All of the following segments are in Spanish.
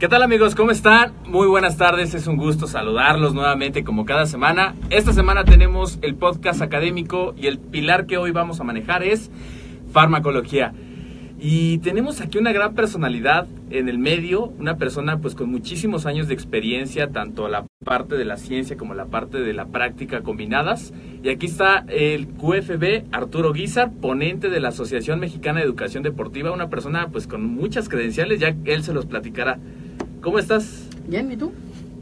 ¿Qué tal amigos? ¿Cómo están? Muy buenas tardes, es un gusto saludarlos nuevamente como cada semana. Esta semana tenemos el podcast académico y el pilar que hoy vamos a manejar es farmacología. Y tenemos aquí una gran personalidad en el medio, una persona pues con muchísimos años de experiencia, tanto la parte de la ciencia como la parte de la práctica combinadas. Y aquí está el QFB Arturo Guizar, ponente de la Asociación Mexicana de Educación Deportiva, una persona pues con muchas credenciales, ya él se los platicará. ¿Cómo estás? Bien, ¿y tú?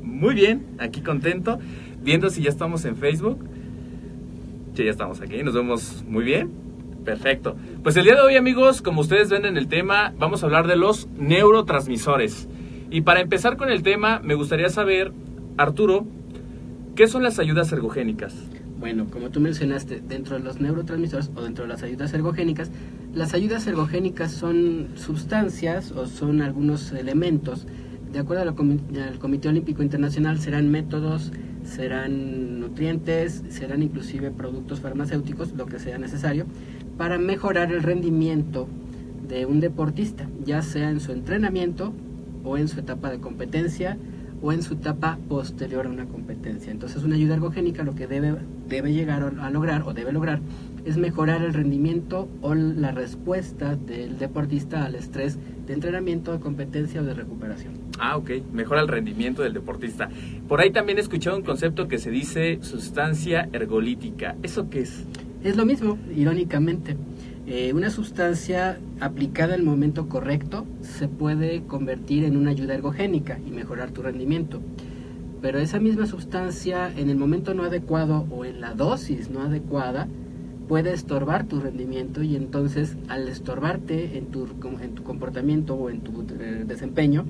Muy bien, aquí contento, viendo si ya estamos en Facebook. Sí, ya estamos aquí, nos vemos muy bien. Perfecto. Pues el día de hoy, amigos, como ustedes ven en el tema, vamos a hablar de los neurotransmisores. Y para empezar con el tema, me gustaría saber, Arturo, ¿qué son las ayudas ergogénicas? Bueno, como tú mencionaste, dentro de los neurotransmisores o dentro de las ayudas ergogénicas, las ayudas ergogénicas son sustancias o son algunos elementos. De acuerdo al Comité Olímpico Internacional, serán métodos, serán nutrientes, serán inclusive productos farmacéuticos, lo que sea necesario, para mejorar el rendimiento de un deportista, ya sea en su entrenamiento o en su etapa de competencia o en su etapa posterior a una competencia. Entonces una ayuda ergogénica lo que debe, debe llegar a lograr o debe lograr es mejorar el rendimiento o la respuesta del deportista al estrés de entrenamiento, de competencia o de recuperación. Ah, ok, mejora el rendimiento del deportista. Por ahí también he escuchado un concepto que se dice sustancia ergolítica. ¿Eso qué es? Es lo mismo, irónicamente. Eh, una sustancia aplicada en el momento correcto se puede convertir en una ayuda ergogénica y mejorar tu rendimiento. Pero esa misma sustancia en el momento no adecuado o en la dosis no adecuada puede estorbar tu rendimiento y entonces al estorbarte en tu, en tu comportamiento o en tu eh, desempeño,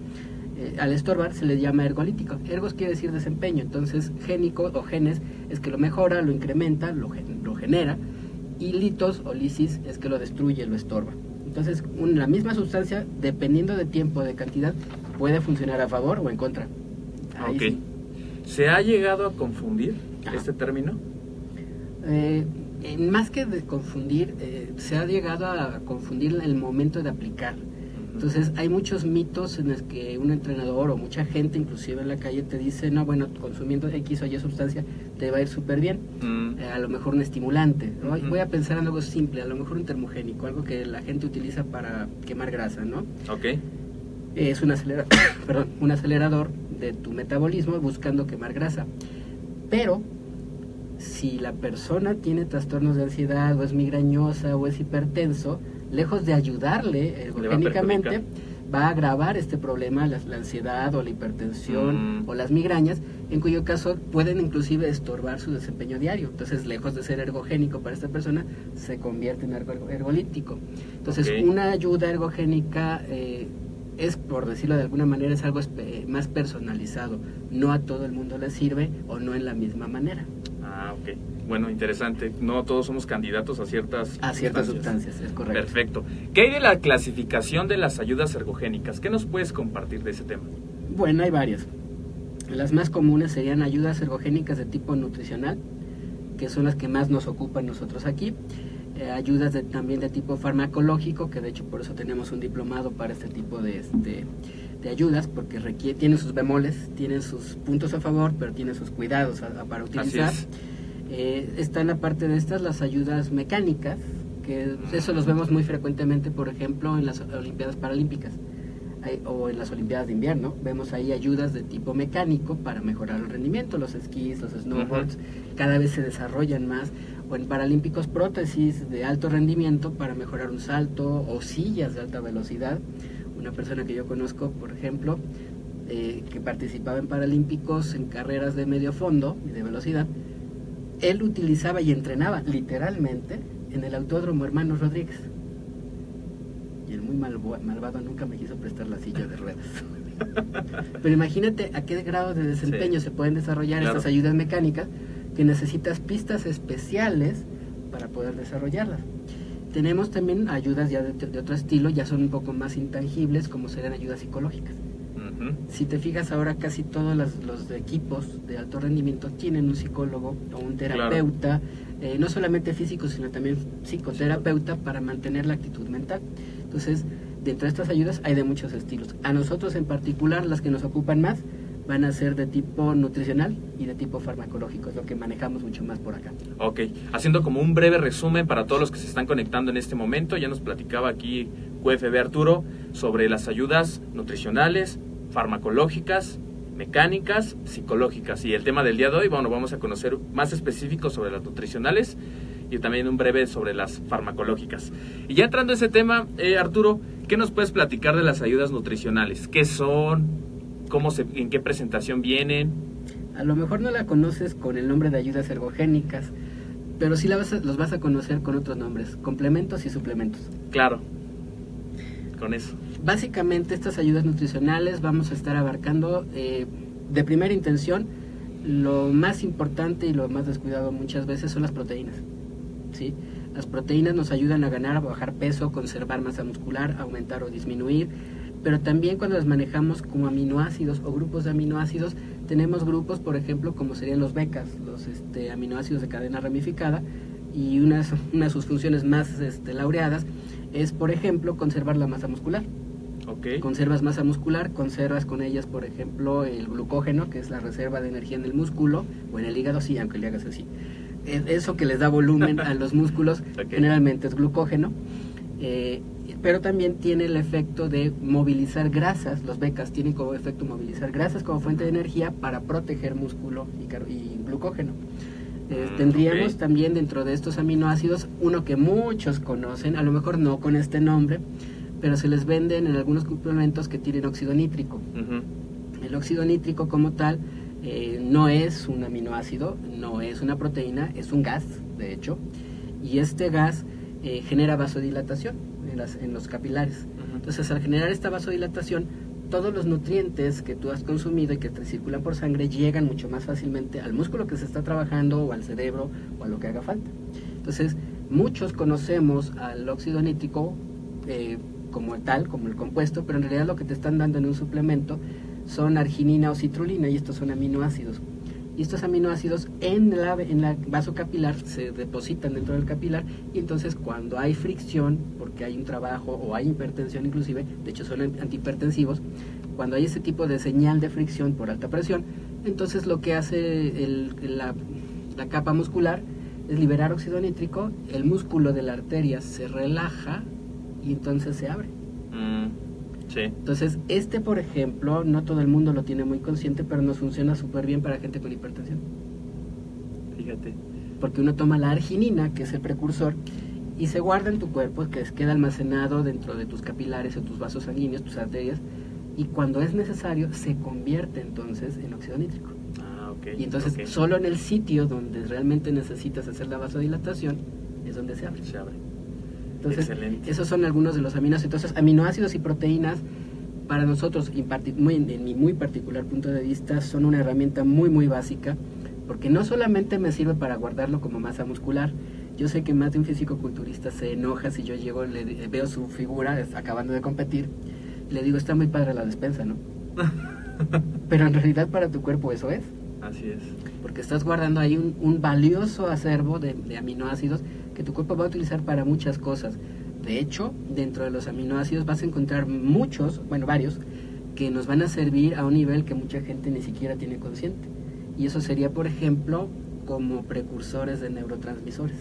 eh, al estorbar se le llama ergolítico. Ergos quiere decir desempeño, entonces génico o genes es que lo mejora, lo incrementa, lo, lo genera, y litos o lisis es que lo destruye, lo estorba. Entonces, la misma sustancia, dependiendo de tiempo, de cantidad, puede funcionar a favor o en contra. ok. ¿Se ha llegado a confundir este término? Eh, más que de confundir, eh, se ha llegado a confundir el momento de aplicar. Entonces hay muchos mitos en los que un entrenador o mucha gente inclusive en la calle te dice, no, bueno, consumiendo X o Y sustancia te va a ir súper bien. Mm. Eh, a lo mejor un estimulante. Voy a pensar en algo simple, a lo mejor un termogénico, algo que la gente utiliza para quemar grasa, ¿no? Ok. Es un, perdón, un acelerador de tu metabolismo buscando quemar grasa. Pero si la persona tiene trastornos de ansiedad o es migrañosa o es hipertenso, lejos de ayudarle ergogénicamente, va, a agravar este problema, la, ansiedad o la hipertensión mm. o las migrañas, en cuyo caso pueden inclusive estorbar su desempeño diario. Entonces, lejos de ser ergogénico para esta persona, se convierte en ergolítico. Entonces, una ayuda ergogénica eh, es, por decirlo de alguna manera, es algo más personalizado. No a todo el mundo le sirve o no en la misma manera. Ah, ok. Bueno, interesante. No todos somos candidatos a ciertas A ciertas sustancias, es correcto. Perfecto. ¿Qué hay de la clasificación de las ayudas ergogénicas? ¿Qué nos puedes compartir de ese tema? Bueno, hay varias. Las más comunes serían ayudas ergogénicas de tipo nutricional, que son las que más nos ocupan nosotros aquí. Eh, ayudas de- también de tipo farmacológico, que de hecho por eso tenemos un diplomado para este tipo de, este, de ayudas, porque requiere, tienen sus bemoles, tienen sus puntos a favor, pero tienen sus cuidados a- a- para utilizar. es. Eh, están aparte de estas las ayudas mecánicas, que eso los vemos muy frecuentemente, por ejemplo, en las Olimpiadas Paralímpicas hay- o en las Olimpiadas de invierno. Vemos ahí ayudas de tipo mecánico para mejorar el rendimiento, los esquís, los snowboards, cada vez se desarrollan más. O en Paralímpicos prótesis de alto rendimiento para mejorar un salto o sillas de alta velocidad. Una persona que yo conozco, por ejemplo, eh, que participaba en Paralímpicos en carreras de medio fondo y de velocidad, él utilizaba y entrenaba literalmente en el Autódromo Hermanos Rodríguez. Y el muy malvo- malvado nunca me quiso prestar la silla de ruedas. Pero imagínate a qué grado de desempeño Sí. se pueden desarrollar Claro. estas ayudas mecánicas que necesitas pistas especiales para poder desarrollarlas. Tenemos también ayudas ya de, de otro estilo, ya son un poco más intangibles, como serían ayudas psicológicas. Si te fijas ahora casi todos los, los equipos de alto rendimiento tienen un psicólogo o un terapeuta, eh, no solamente físico, sino también psicoterapeuta para mantener la actitud mental. Entonces, dentro de estas ayudas hay de muchos estilos. A nosotros en particular, las que nos ocupan más van a ser de tipo nutricional y de tipo farmacológico, es lo que manejamos mucho más por acá. Ok, haciendo como un breve resumen para todos los que se están conectando en este momento, ya nos platicaba aquí QFB Arturo sobre las ayudas nutricionales, farmacológicas, mecánicas, psicológicas. Y el tema del día de hoy, bueno, vamos a conocer más específicos sobre las nutricionales y también un breve sobre las farmacológicas. Y ya entrando a ese tema, eh, Arturo, ¿qué nos puedes platicar de las ayudas nutricionales? ¿Qué son? ¿Cómo se, ¿En qué presentación vienen? A lo mejor no la conoces con el nombre de ayudas ergogénicas, pero sí la vas a- los vas a conocer con otros nombres, complementos y suplementos. Claro, con eso. Básicamente estas ayudas nutricionales vamos a estar abarcando eh, de primera intención lo más importante y lo más descuidado muchas veces son las proteínas. ¿sí? Las proteínas nos ayudan a ganar, a bajar peso, conservar masa muscular, aumentar o disminuir, pero también cuando las manejamos como aminoácidos o grupos de aminoácidos, tenemos grupos, por ejemplo, como serían los becas, los este, aminoácidos de cadena ramificada, y una, una de sus funciones más este, laureadas es, por ejemplo, conservar la masa muscular. Ok. Conservas masa muscular, conservas con ellas, por ejemplo, el glucógeno, que es la reserva de energía en el músculo o en el hígado, sí, aunque le hagas así. Es- Eso que les da volumen a los músculos generalmente es glucógeno, eh, pero también tiene el efecto de movilizar grasas. Los becas tienen como efecto movilizar grasas como fuente de energía para proteger músculo y, y glucógeno. Eh, Mm, tendríamos también dentro de estos aminoácidos uno que muchos conocen, a lo mejor no con este nombre, pero se les venden en algunos complementos que tienen óxido nítrico. El óxido nítrico como tal eh, no es un aminoácido, no es una proteína, es un gas, de hecho, y este gas eh, genera vasodilatación en, las- en los capilares. Entonces, al generar esta vasodilatación, todos los nutrientes que tú has consumido y que te circulan por sangre llegan mucho más fácilmente al músculo que se está trabajando o al cerebro o a lo que haga falta. Entonces, muchos conocemos al óxido nítrico eh, como tal, como el compuesto, pero en realidad lo que te están dando en un suplemento son arginina o citrulina y estos son aminoácidos. Y estos aminoácidos en la, en la vaso capilar se depositan dentro del capilar y entonces cuando hay fricción, porque hay un trabajo o hay hipertensión inclusive, de hecho son antihipertensivos, cuando hay ese tipo de señal de fricción por alta presión, entonces lo que hace el- la, la capa muscular es liberar óxido nítrico, el músculo de la arteria se relaja y entonces se abre. Mm, sí. Entonces, este, por ejemplo, no todo el mundo lo tiene muy consciente, pero nos funciona súper bien para gente con hipertensión. Fíjate. Porque uno toma la arginina, que es el precursor, y se guarda en tu cuerpo, que es- queda almacenado dentro de tus capilares o tus vasos sanguíneos, tus arterias, y cuando es necesario se convierte entonces en óxido nítrico. Ah, ok. Y entonces, solo en el sitio donde realmente necesitas hacer la vasodilatación es donde se abre. Se abre. Entonces, Excelente. esos son algunos de los aminoácidos. Entonces, aminoácidos y proteínas para nosotros, muy- en mi muy particular punto de vista, son una herramienta muy, muy básica, porque no solamente me sirve para guardarlo como masa muscular, yo sé que más de un físico-culturista se enoja si yo llego, le veo su figura acabando de competir, y le digo, está muy padre la despensa, ¿no? Pero en realidad para tu cuerpo eso es, Así es. porque estás guardando ahí un, un valioso acervo de, de aminoácidos que tu cuerpo va a utilizar para muchas cosas. De hecho, dentro de los aminoácidos vas a encontrar muchos, bueno, varios, que nos van a servir a un nivel que mucha gente ni siquiera tiene consciente. Y eso sería, por ejemplo, como precursores de neurotransmisores.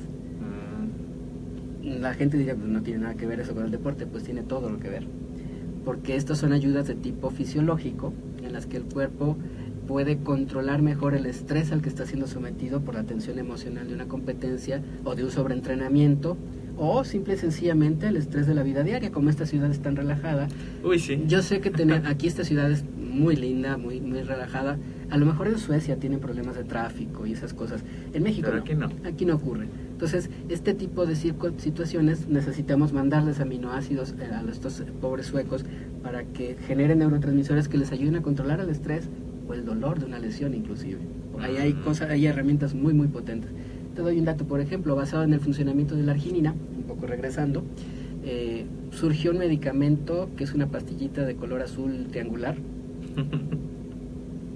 Mm, La gente diría, pues no tiene nada que ver eso con el deporte, pues tiene todo lo que ver. Porque estas son ayudas de tipo fisiológico, en las que el cuerpo puede controlar mejor el estrés al que está siendo sometido por la tensión emocional de una competencia o de un sobreentrenamiento, o simple y sencillamente el estrés de la vida diaria, como esta ciudad es tan relajada. Uy, sí. Yo sé que tener, aquí esta ciudad es muy linda, muy, muy relajada. A lo mejor en Suecia tienen problemas de tráfico y esas cosas. En México Pero aquí no. Aquí no ocurre. Entonces, este tipo de situaciones necesitamos mandarles aminoácidos eh, a estos pobres suecos para que generen neurotransmisores que les ayuden a controlar el estrés o el dolor de una lesión inclusive. Ahí hay cosas, hay herramientas muy muy potentes. Te doy un dato, por ejemplo, basado en el funcionamiento de la arginina, un poco regresando, eh, surgió un medicamento que es una pastillita de color azul triangular.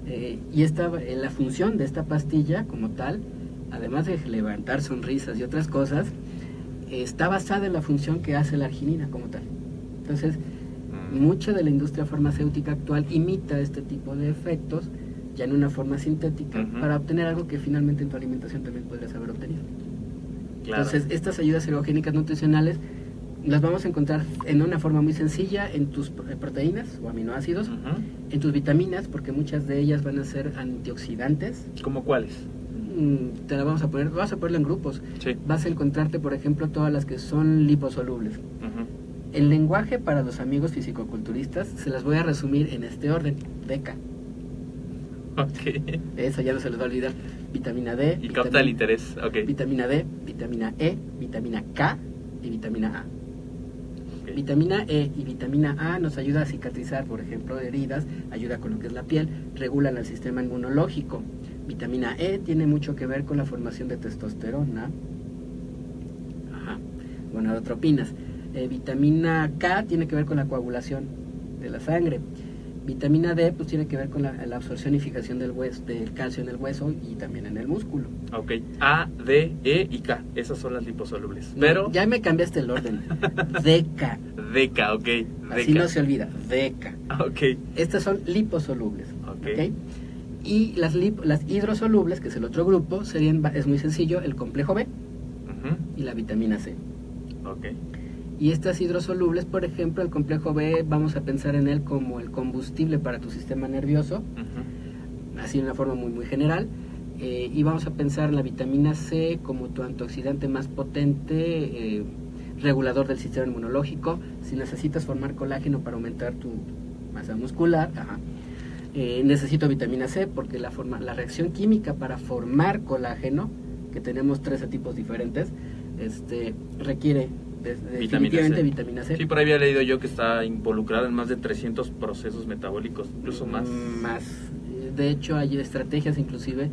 Eh, y esta, eh, la función de esta pastilla como tal, además de levantar sonrisas y otras cosas, está basada en la función que hace la arginina como tal. Entonces, mucha de la industria farmacéutica actual imita este tipo de efectos ya en una forma sintética Ujú. para obtener algo que finalmente en tu alimentación también podrías haber obtenido. claro. Entonces, estas ayudas ergogénicas nutricionales las vamos a encontrar en una forma muy sencilla en tus eh, proteínas o aminoácidos, Ujú. en tus vitaminas, porque muchas de ellas van a ser antioxidantes. ¿Cómo cuáles? Mm, Te la vamos a poner, vamos a ponerla en grupos. Sí. Vas a encontrarte, por ejemplo, todas las que son liposolubles. Ujú. El lenguaje para los amigos fisicoculturistas se las voy a resumir en este orden. DECA. Ok. Eso ya no se les va a olvidar. Vitamina D. Y capta el interés. Ok. Vitamina D, vitamina E, vitamina K y vitamina A. Vitamina E y vitamina A nos ayuda a cicatrizar, por ejemplo, heridas, ayuda con lo que es la piel, regulan el sistema inmunológico. Vitamina E tiene mucho que ver con la formación de testosterona. Ajá. Gonadotropinas. Eh, vitamina K tiene que ver con la coagulación de la sangre. Vitamina D pues tiene que ver con la, la absorción y fijación del hueso, del calcio en el hueso y también en el músculo. Ok. A, D, E y K. Esas son las liposolubles. Pero. ya me cambiaste el orden. DK. Deca, ok. Así Deca. no se olvida. DK. Ok. Estas son liposolubles. Ok. ¿ok? Y las, lip- las hidrosolubles, que es el otro grupo, serían, es muy sencillo, el complejo B y la vitamina C. Ok. Y estas hidrosolubles, por ejemplo, el complejo B, vamos a pensar en él como el combustible para tu sistema nervioso, así de una forma muy, muy general. Eh, y vamos a pensar en la vitamina C como tu antioxidante más potente, eh, regulador del sistema inmunológico. Si necesitas formar colágeno para aumentar tu masa muscular, ajá. Eh, necesito vitamina C porque la, forma, la reacción química para formar colágeno, que tenemos 13 tipos diferentes, este, requiere de- de- definitivamente C. vitamina C. Sí, por ahí había leído yo que está involucrada en más de 300 procesos metabólicos, incluso más. Más. De hecho, hay estrategias inclusive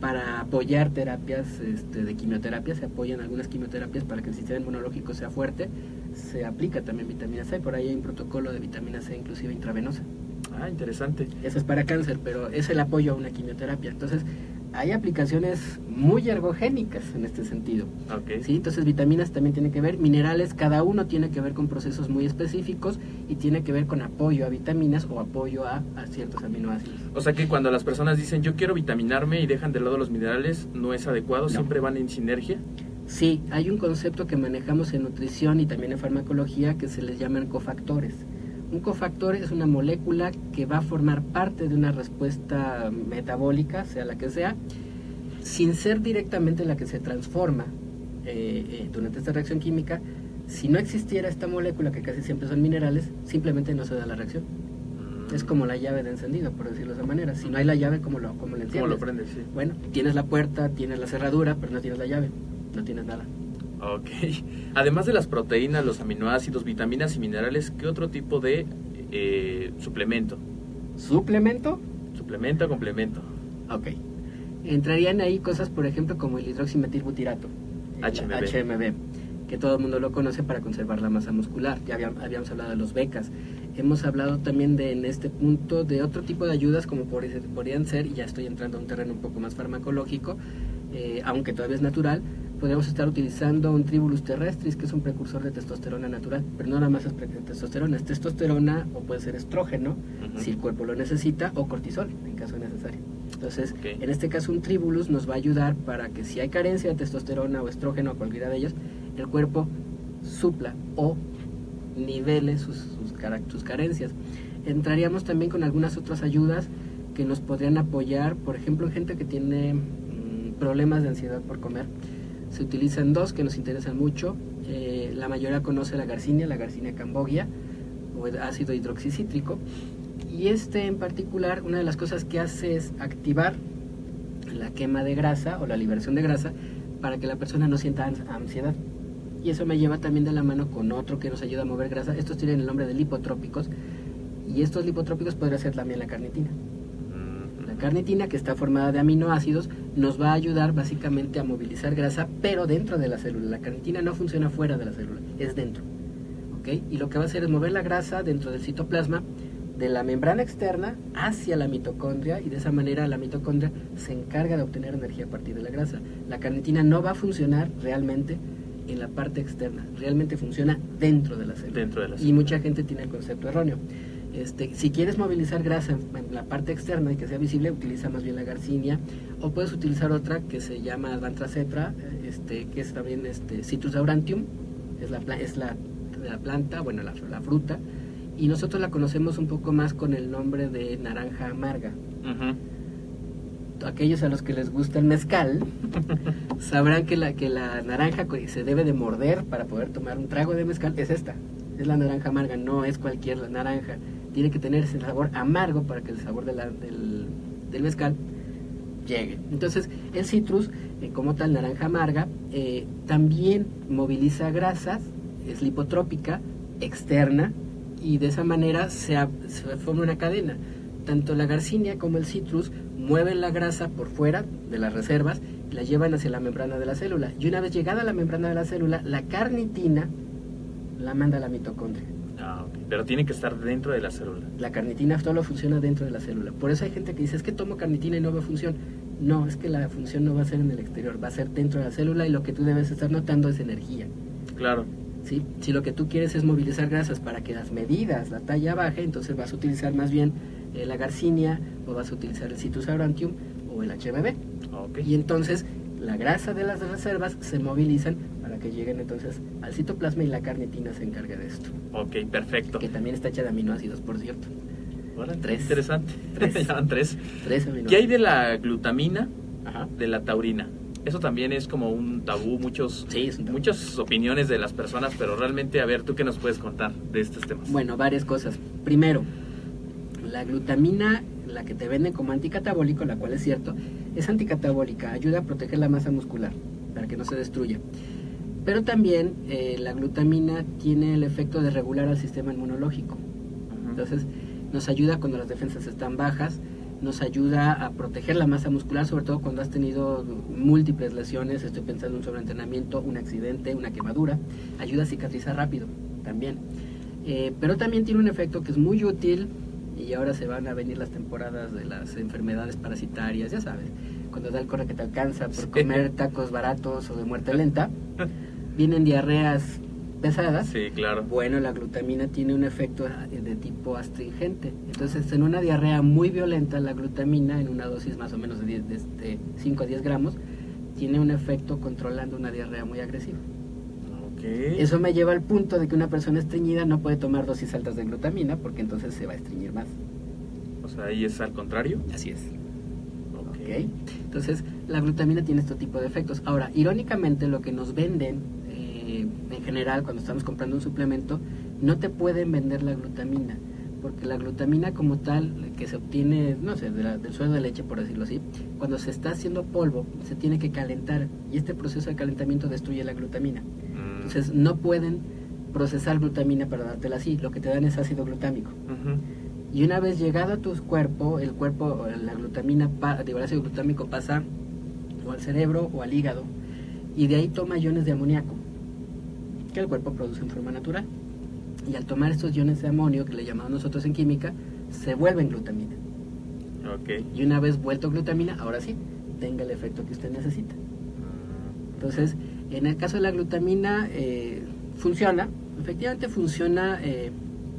para apoyar terapias este, de quimioterapia, se apoyan algunas quimioterapias para que el sistema inmunológico sea fuerte, se aplica también vitamina C, por ahí hay un protocolo de vitamina C inclusive intravenosa. Ah, interesante. Eso es para cáncer, pero es el apoyo a una quimioterapia. Entonces, hay aplicaciones muy ergogénicas en este sentido. Ok. ¿sí? Entonces, vitaminas también tienen que ver, minerales, cada uno tiene que ver con procesos muy específicos y tiene que ver con apoyo a vitaminas o apoyo a, a ciertos aminoácidos. O sea que cuando las personas dicen yo quiero vitaminarme y dejan de lado los minerales, no es adecuado, No. siempre van en sinergia. Sí, hay un concepto que manejamos en nutrición y también en farmacología que se les llaman cofactores. Un cofactor es una molécula que va a formar parte de una respuesta metabólica, sea la que sea, sin ser directamente la que se transforma eh, eh, durante esta reacción química. Si no existiera esta molécula, que casi siempre son minerales, simplemente no se da la reacción. Es como la llave de encendido, por decirlo de esa manera. Si no hay la llave, ¿cómo lo, cómo ¿Cómo enciendes? lo prendes? Sí. Bueno, tienes la puerta, tienes la cerradura, pero no tienes la llave, no tienes nada. Ok. Además de las proteínas, los aminoácidos, vitaminas y minerales, ¿qué otro tipo de eh, suplemento. ¿Suplemento? Suplemento complemento. Ok. Entrarían ahí cosas, por ejemplo, como el hidroximetilbutirato, HMB. HMB, que todo el mundo lo conoce para conservar la masa muscular. Ya habíamos, habíamos hablado de los becas. Hemos hablado también de, en este punto de otro tipo de ayudas como podrían ser, y ya estoy entrando a un terreno un poco más farmacológico, eh, aunque todavía es natural, podríamos estar utilizando un tribulus terrestris, que es un precursor de testosterona natural, pero no nada más es testosterona, es testosterona o puede ser estrógeno, si el cuerpo lo necesita, o cortisol, en caso necesario. Entonces, en este caso un tribulus nos va a ayudar para que si hay carencia de testosterona o estrógeno o cualquiera de ellos, el cuerpo supla o nivele sus, sus, cara- sus carencias. Entraríamos también con algunas otras ayudas que nos podrían apoyar, por ejemplo, en gente que tiene mm, problemas de ansiedad por comer. Se utilizan dos que nos interesan mucho. Eh, la mayoría conoce la garcinia, la garcinia cambogia, o el ácido hidroxicítrico. Y este en particular, una de las cosas que hace es activar la quema de grasa o la liberación de grasa para que la persona no sienta ans- ansiedad. Y eso me lleva también de la mano con otro que nos ayuda a mover grasa. Estos tienen el nombre de lipotrópicos. Y estos lipotrópicos podría ser también la carnitina. Mm, La carnitina, que está formada de aminoácidos, nos va a ayudar básicamente a movilizar grasa, pero dentro de la célula. La carnitina no funciona fuera de la célula, es dentro. ¿ok? Y lo que va a hacer es mover la grasa dentro del citoplasma, de la membrana externa hacia la mitocondria, y de esa manera la mitocondria se encarga de obtener energía a partir de la grasa. La carnitina no va a funcionar realmente en la parte externa, realmente funciona dentro de la célula. Dentro de la Y célula. mucha gente tiene el concepto erróneo. Este, si quieres movilizar grasa en, la parte externa y que sea visible, utiliza más bien la garcinia o puedes utilizar otra que se llama Advantracetra, eh, este, que es también este, Citrus aurantium, es la, es la, la planta, bueno, la, la fruta, y nosotros la conocemos un poco más con el nombre de naranja amarga. Ujú. Aquellos a los que les gusta el mezcal sabrán que la, que la naranja que se debe de morder para poder tomar un trago de mezcal es esta, es la naranja amarga, no es cualquier naranja. Tiene que tener ese sabor amargo para que el sabor del, del mezcal llegue. Entonces, el citrus, eh, como tal, naranja amarga, eh, también moviliza grasas, es lipotrópica, externa, y de esa manera se, se forma una cadena. Tanto la garcinia como el citrus mueven la grasa por fuera de las reservas y la llevan hacia la membrana de la célula. Y una vez llegada a la membrana de la célula, la carnitina la manda a la mitocondria. Pero tiene que estar dentro de la célula. La carnitina solo funciona dentro de la célula. Por eso hay gente que dice, es que tomo carnitina y no veo función. No, es que la función no va a ser en el exterior, va a ser dentro de la célula y lo que tú debes estar notando es energía. Claro. ¿sí? Si lo que tú quieres es movilizar grasas para que las medidas, la talla baje, entonces vas a utilizar más bien eh, la garcinia o vas a utilizar el Citrus aurantium o el HBB. Ok. Y entonces la grasa de las reservas se movilizan que lleguen entonces al citoplasma y la carnitina se encarga de esto. Ok, perfecto. Que también está hecha de aminoácidos, por cierto. Órale, Tres. Interesante. Tres. Tres. ¿Qué hay de la glutamina, Ajá. de la taurina? Eso también es como un tabú, muchos, Sí, un tabú. muchas opiniones de las personas, pero realmente, a ver, ¿tú qué nos puedes contar de estos temas? Bueno, varias cosas. Primero, la glutamina, la que te venden como anticatabólico, la cual es cierto, es anticatabólica, ayuda a proteger la masa muscular para que no se destruya. Pero también eh, la glutamina tiene el efecto de regular al sistema inmunológico. Entonces, nos ayuda cuando las defensas están bajas, nos ayuda a proteger la masa muscular, sobre todo cuando has tenido múltiples lesiones, estoy pensando en un sobreentrenamiento, un accidente, una quemadura, ayuda a cicatrizar rápido también. Eh, pero también tiene un efecto que es muy útil y ahora se van a venir las temporadas de las enfermedades parasitarias, ya sabes, cuando da el corre que te alcanza por Sí. comer tacos baratos o de muerte lenta, vienen diarreas pesadas. Sí, claro. Bueno, la glutamina tiene un efecto eh, de tipo astringente. Entonces, en una diarrea muy violenta, la glutamina, en una dosis más o menos de, 10 de este, 5 a 10 gramos, tiene un efecto controlando una diarrea muy agresiva. Ok. Eso me lleva al punto de que una persona estreñida no puede tomar dosis altas de glutamina porque entonces se va a estreñir más. O sea, ahí es al contrario. Así es. Entonces, la glutamina tiene este tipo de efectos. Ahora, irónicamente, lo que nos venden eh, en general cuando estamos comprando un suplemento, no te pueden vender la glutamina, porque la glutamina como tal, que se obtiene, no sé, de la- del suelo de leche, por decirlo así, cuando se está haciendo polvo, se tiene que calentar, y este proceso de calentamiento destruye la glutamina. Mm, Entonces, no pueden procesar glutamina para dártela así. Lo que te dan es ácido glutámico. Y una vez llegado a tu cuerpo, el cuerpo, la glutamina, digo, el ácido glutámico pasa o al cerebro o al hígado. Y de ahí toma iones de amoníaco, que el cuerpo produce en forma natural. Y al tomar estos iones de amonio, que le llamamos nosotros en química, se vuelven glutamina. Ok. Y una vez vuelto glutamina, ahora sí, tenga el efecto que usted necesita. Entonces, en el caso de la glutamina, eh, funciona, efectivamente funciona eh,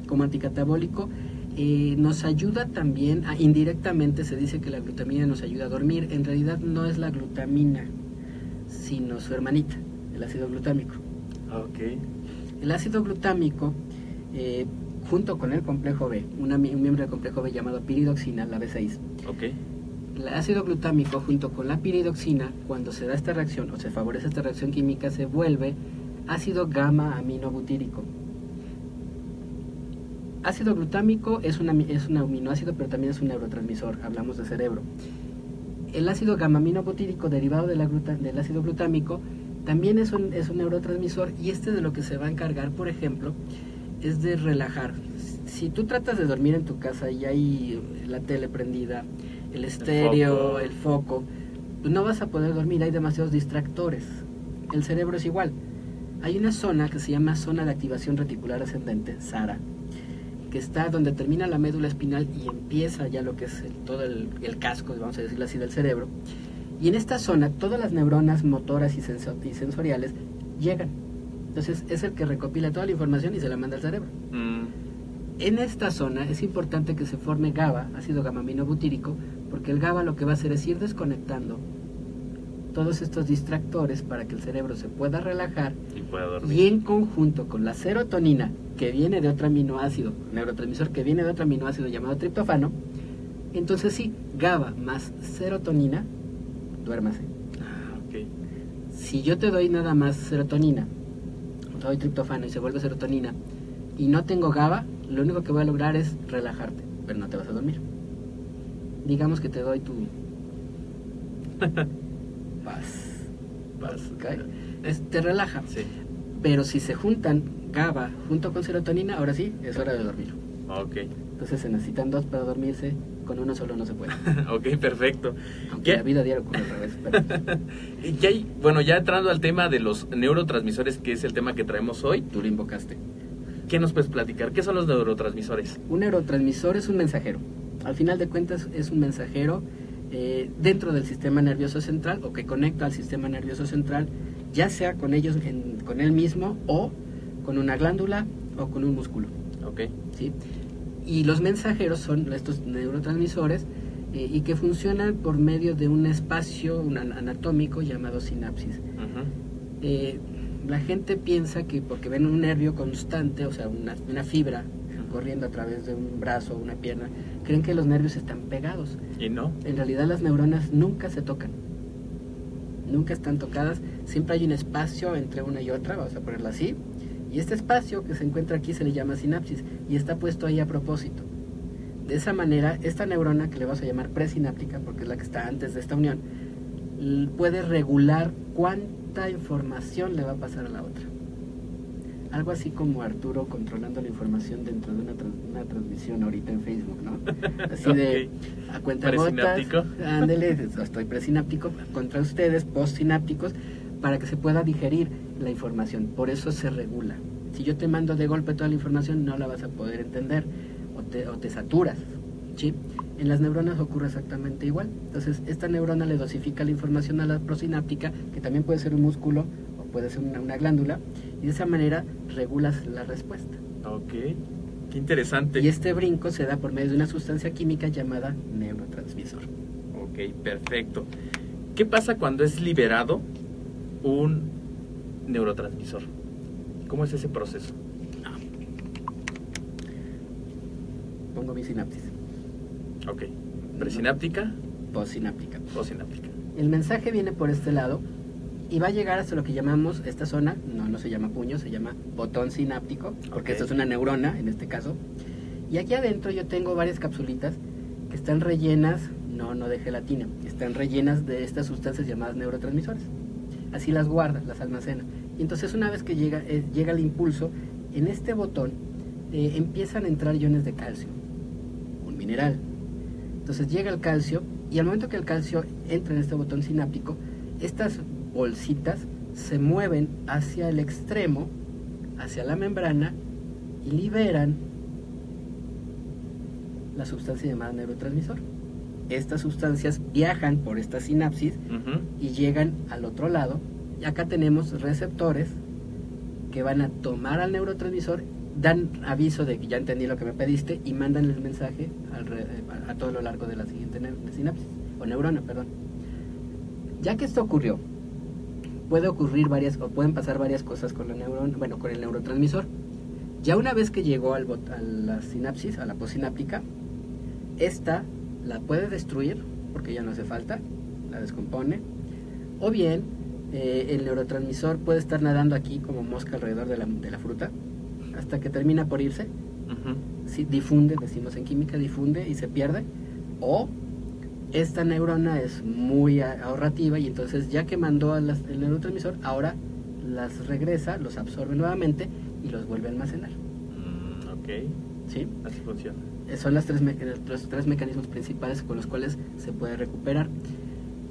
como anticatabólico. eh, nos ayuda también, a- indirectamente se dice que la glutamina nos ayuda a dormir. En realidad no es la glutamina, sino su hermanita, el ácido glutámico. Ok. El ácido glutámico, eh, junto con el complejo B, una un miembro del complejo B llamado piridoxina, la B6, Ok. el ácido glutámico junto con la piridoxina, cuando se da esta reacción o se favorece esta reacción química, se vuelve ácido gamma aminobutírico. Ácido glutámico es, una, es un aminoácido, pero también es un neurotransmisor, hablamos de cerebro. El ácido gamma aminobutírico derivado de la gluta- del ácido glutámico también es un, es un neurotransmisor y este de lo que se va a encargar, por ejemplo, es de relajar. Si tú tratas de dormir en tu casa y hay la tele prendida, el estéreo, foco. el foco, pues no vas a poder dormir, hay demasiados distractores. El cerebro es igual. Hay una zona que se llama zona de activación reticular ascendente, SARA, que está donde termina la médula espinal y empieza ya lo que es el- todo el, el casco, vamos a decirlo así, del cerebro. Y en esta zona todas las neuronas motoras y, senso- y sensoriales llegan. Entonces es el que recopila toda la información y se la manda al cerebro. Mm, En esta zona es importante que se forme GABA, ácido gamma-aminobutírico, porque el GABA lo que va a hacer es ir desconectando todos estos distractores para que el cerebro se pueda relajar y pueda dormir. y en conjunto con la serotonina que viene de otro aminoácido, neurotransmisor que viene de otro aminoácido llamado triptofano, entonces sí, GABA más serotonina, duérmase. Ah. Si yo te doy nada más serotonina, te doy triptofano y se vuelve serotonina, y no tengo GABA, lo único que voy a lograr es relajarte, pero no te vas a dormir. Digamos que te doy tu paz, Paz. te relaja. Sí. Pero si se juntan GABA junto con serotonina, ahora sí, es hora de dormir. Ok. Entonces se necesitan dos para dormirse, con uno solo no se puede. ok, perfecto. Aunque ¿Qué? la vida diaria ocurre al revés. pero Y hay- bueno, ya entrando al tema de los neurotransmisores, que es el tema que traemos hoy, tú lo invocaste. ¿qué nos puedes platicar? ¿Qué son los neurotransmisores? Un neurotransmisor es un mensajero. Al final de cuentas es un mensajero eh, dentro del sistema nervioso central o que conecta al sistema nervioso central, ya sea con ellos, en- con él mismo o con una glándula o con un músculo. Ok. ¿sí? Y los mensajeros son estos neurotransmisores eh, y que funcionan por medio de un espacio un anatómico llamado sinapsis. Eh, la gente piensa que porque ven un nervio constante, o sea, una, una fibra corriendo a través de un brazo o una pierna, creen que los nervios están pegados. ¿Y no? En realidad las neuronas nunca se tocan. Nunca están tocadas. Siempre hay un espacio entre una y otra, vamos a ponerlo así. Y este espacio que se encuentra aquí se le llama sinapsis y está puesto ahí a propósito. De esa manera, esta neurona que le vamos a llamar presináptica, porque es la que está antes de esta unión, puede regular cuánta información le va a pasar a la otra. Algo así como Arturo controlando la información dentro de una, una transmisión ahorita en Facebook, ¿no? Así de a cuenta Presináptico. ándele, estoy presináptico contra ustedes, postsinápticos, para que se pueda digerir la información. Por eso se regula. Si yo te mando de golpe toda la información, no la vas a poder entender o te, o te saturas. ¿sí? En las neuronas ocurre exactamente igual. Entonces, esta neurona le dosifica la información a la prosináptica, que también puede ser un músculo o puede ser una, una glándula, y de esa manera regulas la respuesta. Ok. Qué interesante. Y este brinco se da por medio de una sustancia química llamada neurotransmisor. Ok, perfecto. ¿Qué pasa cuando es liberado un neurotransmisor? ¿Cómo es ese proceso? Pongo mi sinapsis, Ok. Presináptica postsináptica. o sináptica. El mensaje viene por este lado y va a llegar hasta lo que llamamos esta zona, no, no se llama puño, se llama botón sináptico, porque Ok. esto es una neurona en este caso. Y aquí adentro yo tengo varias capsulitas que están rellenas, no, no de gelatina, están rellenas de estas sustancias llamadas neurotransmisores. Así las guarda, las almacena. Y entonces una vez que llega, eh, llega el impulso, en este botón eh, empiezan a entrar iones de calcio, un mineral. Entonces llega el calcio y al momento que el calcio entra en este botón sináptico, estas bolsitas se mueven hacia el extremo, hacia la membrana y liberan la sustancia llamada neurotransmisor. Estas sustancias viajan por esta sinapsis y llegan al otro lado. Y acá tenemos receptores que van a tomar al neurotransmisor, dan aviso de que ya entendí lo que me pediste y mandan el mensaje a todo lo largo de la siguiente sinapsis, o neurona, perdón. Ya que esto ocurrió, puede ocurrir varias, pueden pasar varias cosas con la neurona, bueno, con el neurotransmisor. Ya una vez que llegó al a la sinapsis, a la posináptica, esta la puede destruir porque ya no hace falta, la descompone, o bien eh, el neurotransmisor puede estar nadando aquí como mosca alrededor de la, de la fruta hasta que termina por irse, sí, difunde, decimos en química, difunde y se pierde, o esta neurona es muy ahorrativa y entonces ya que mandó a las- el neurotransmisor, ahora las regresa, los absorbe nuevamente y los vuelve a almacenar. Mm, ok, ¿sí? así funciona. Eh, son las tres me- los tres mecanismos principales con los cuales se puede recuperar.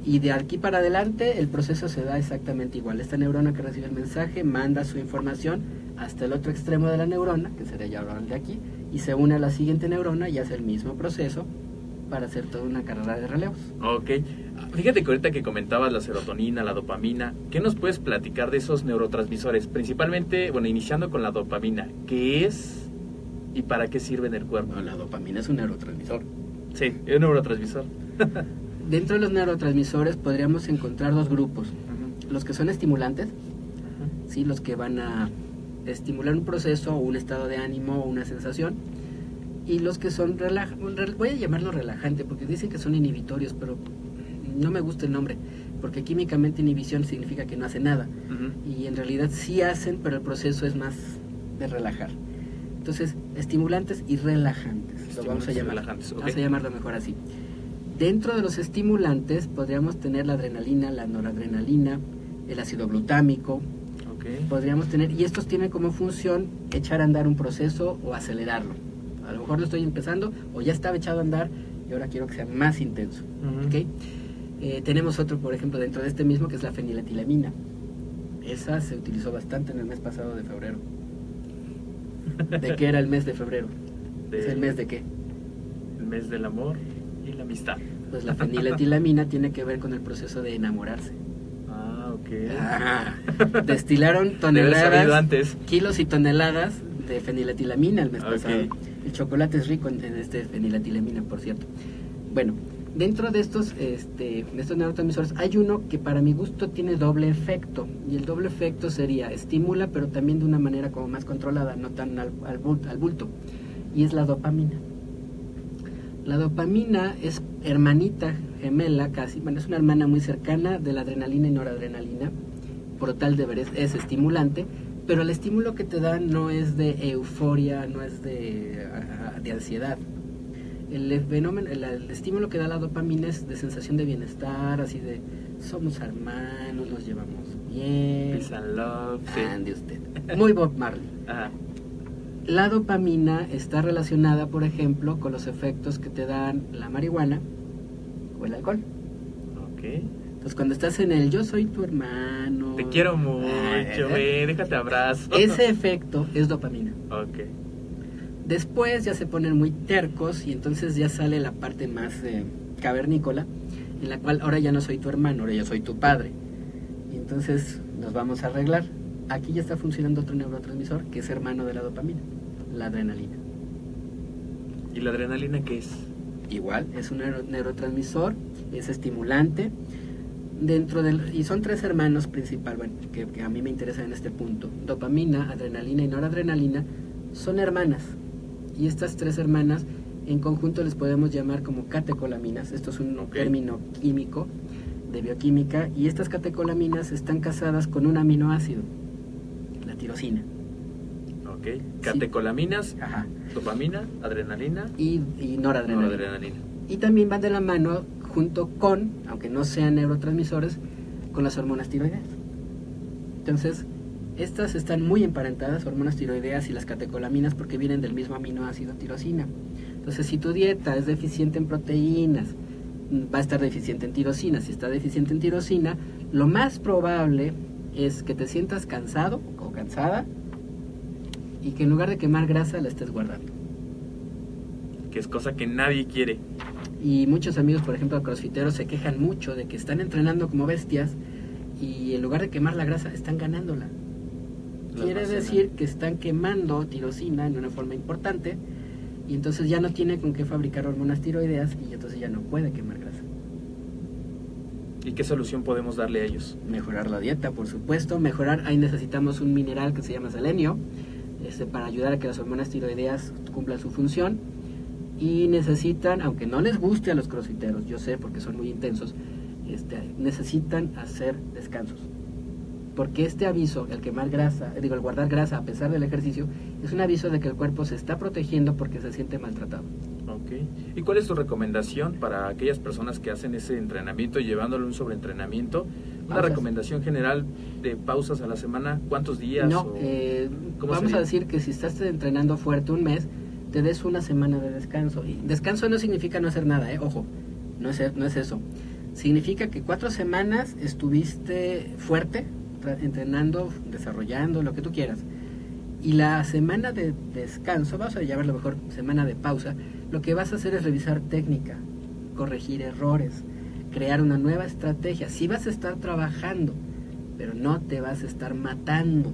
Y de aquí para adelante el proceso se da exactamente igual. Esta neurona que recibe el mensaje manda su información hasta el otro extremo de la neurona, que sería ya el de aquí, y se une a la siguiente neurona y hace el mismo proceso para hacer toda una carrera de relevos. Ok. Fíjate que ahorita que comentabas la serotonina, la dopamina, ¿qué nos puedes platicar de esos neurotransmisores? Principalmente, bueno, iniciando con la dopamina. ¿Qué es y para qué sirve en el cuerpo? Bueno, la dopamina es un neurotransmisor. Sí, es un neurotransmisor. Dentro de los neurotransmisores podríamos encontrar dos grupos. Los que son estimulantes, ¿sí? los que van a estimular un proceso o un estado de ánimo o una sensación y los que son relaj rel- voy a llamarlo relajante porque dicen que son inhibitorios pero no me gusta el nombre porque químicamente inhibición significa que no hace nada Ujú. y en realidad sí hacen pero el proceso es más de relajar entonces estimulantes y relajantes lo vamos a Estimulantes llamar relajantes, ok. vamos a llamarlo mejor así dentro de los estimulantes podríamos tener la adrenalina la noradrenalina el ácido glutámico podríamos tener, y estos tienen como función echar a andar un proceso o acelerarlo. A lo mejor lo estoy empezando o ya estaba echado a andar y ahora quiero que sea más intenso. Ujú. ¿ok? Eh, tenemos otro, por ejemplo, dentro de este mismo que es la feniletilamina. Esa se utilizó bastante en el mes pasado de febrero. ¿De qué era el mes de febrero? De- ¿Es el mes de qué? El mes del amor y la amistad. Pues la feniletilamina tiene que ver con el proceso de enamorarse. Ah, ok. Ah, destilaron toneladas, antes. kilos y toneladas de feniletilamina el mes pasado. El chocolate es rico en, en este feniletilamina, por cierto. Bueno, dentro de estos, este, de estos neurotransmisores hay uno que para mi gusto tiene doble efecto. Y el doble efecto sería estimula, pero también de una manera como más controlada, no tan al, al bulto. Y es la dopamina. La dopamina es hermanita, gemela casi, bueno, es una hermana muy cercana de la adrenalina y noradrenalina, por tal deber es, es estimulante, pero el estímulo que te da no es de euforia, no es de, ah, de ansiedad. El fenómeno, el, el estímulo que da la dopamina es de sensación de bienestar, así de somos hermanos, nos llevamos bien. Peace and love. Sí. Ande usted. Muy Bob Marley. Ajá. La dopamina está relacionada, por ejemplo, con los efectos que te dan la marihuana o el alcohol. Ok. Entonces, cuando estás en el yo soy tu hermano. Te quiero mucho, Ah, güey. Déjate abrazo. Ese efecto es dopamina. Ok. Después ya se ponen muy tercos y entonces ya sale la parte más eh, cavernícola, en la cual ahora ya no soy tu hermano, ahora yo soy tu padre. Y entonces nos vamos a arreglar. Aquí ya está funcionando otro neurotransmisor que es hermano de la dopamina, la adrenalina. ¿Y la adrenalina qué es? Igual, es un neuro- neurotransmisor, es estimulante. Dentro del, y son tres hermanos principal, bueno, que, que a mí me interesan en este punto. Dopamina, adrenalina y noradrenalina son hermanas. Y estas tres hermanas en conjunto les podemos llamar como catecolaminas. Esto es un término químico de bioquímica. Y estas catecolaminas están casadas con un aminoácido, la tirosina. Ok. Catecolaminas, Ajá. dopamina, adrenalina, Y, y noradrenalina. noradrenalina. Y también van de la mano junto con, aunque no sean neurotransmisores, con las hormonas tiroideas. Entonces, Estas están muy emparentadas, hormonas tiroideas y las catecolaminas, porque vienen del mismo aminoácido tirosina. Entonces, si tu dieta es deficiente en proteínas, mm, va a estar deficiente en tirosina. Si está deficiente en tirosina, lo más probable es que te sientas cansado cansada y que en lugar de quemar grasa la estés guardando. Que es cosa que nadie quiere. Y muchos amigos, por ejemplo, crossfiteros, se quejan mucho de que están entrenando como bestias y en lugar de quemar la grasa, están ganándola. La Quiere decir que están quemando tirosina en una forma importante y entonces ya no tiene con qué fabricar hormonas tiroideas y entonces ya no puede quemar grasa. ¿Y qué solución podemos darle a ellos? Mejorar la dieta, por supuesto. Mejorar, ahí necesitamos un mineral que se llama selenio este, para ayudar a que las hormonas tiroideas cumplan su función. Y necesitan, aunque no les guste a los crossfiteros, yo sé porque son muy intensos, este, necesitan hacer descansos. Porque este aviso, el quemar grasa, digo, el guardar grasa a pesar del ejercicio, es un aviso de que el cuerpo se está protegiendo porque se siente maltratado. Ok. ¿Y cuál es tu recomendación para aquellas personas que hacen ese entrenamiento llevándole un sobreentrenamiento? Una Pausas. recomendación general de pausas a la semana, ¿cuántos días? No, o- eh, ¿cómo vamos sería? a decir que si estás entrenando fuerte un mes, te des una semana de descanso. Y descanso no significa no hacer nada, ¿eh? ojo, no es, no es eso. Significa que cuatro semanas estuviste fuerte, entrenando, desarrollando, lo que tú quieras. Y la semana de descanso, vamos a llamarlo mejor semana de pausa, lo que vas a hacer es revisar técnica, corregir errores, crear una nueva estrategia. Sí vas a estar trabajando, pero no te vas a estar matando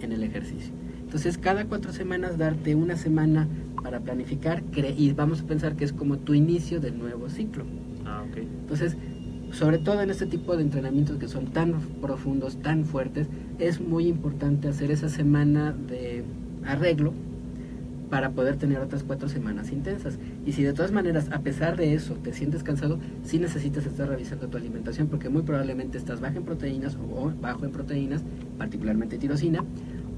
en el ejercicio. Entonces, cada cuatro semanas darte una semana para planificar y vamos a pensar que es como tu inicio del nuevo ciclo. Ah, ok. Entonces, sobre todo en este tipo de entrenamientos que son tan profundos, tan fuertes, es muy importante hacer esa semana de arreglo para poder tener otras cuatro semanas intensas. Y si de todas maneras, a pesar de eso, te sientes cansado, sí necesitas estar revisando tu alimentación porque muy probablemente estás bajo en proteínas o bajo en proteínas, particularmente tirosina,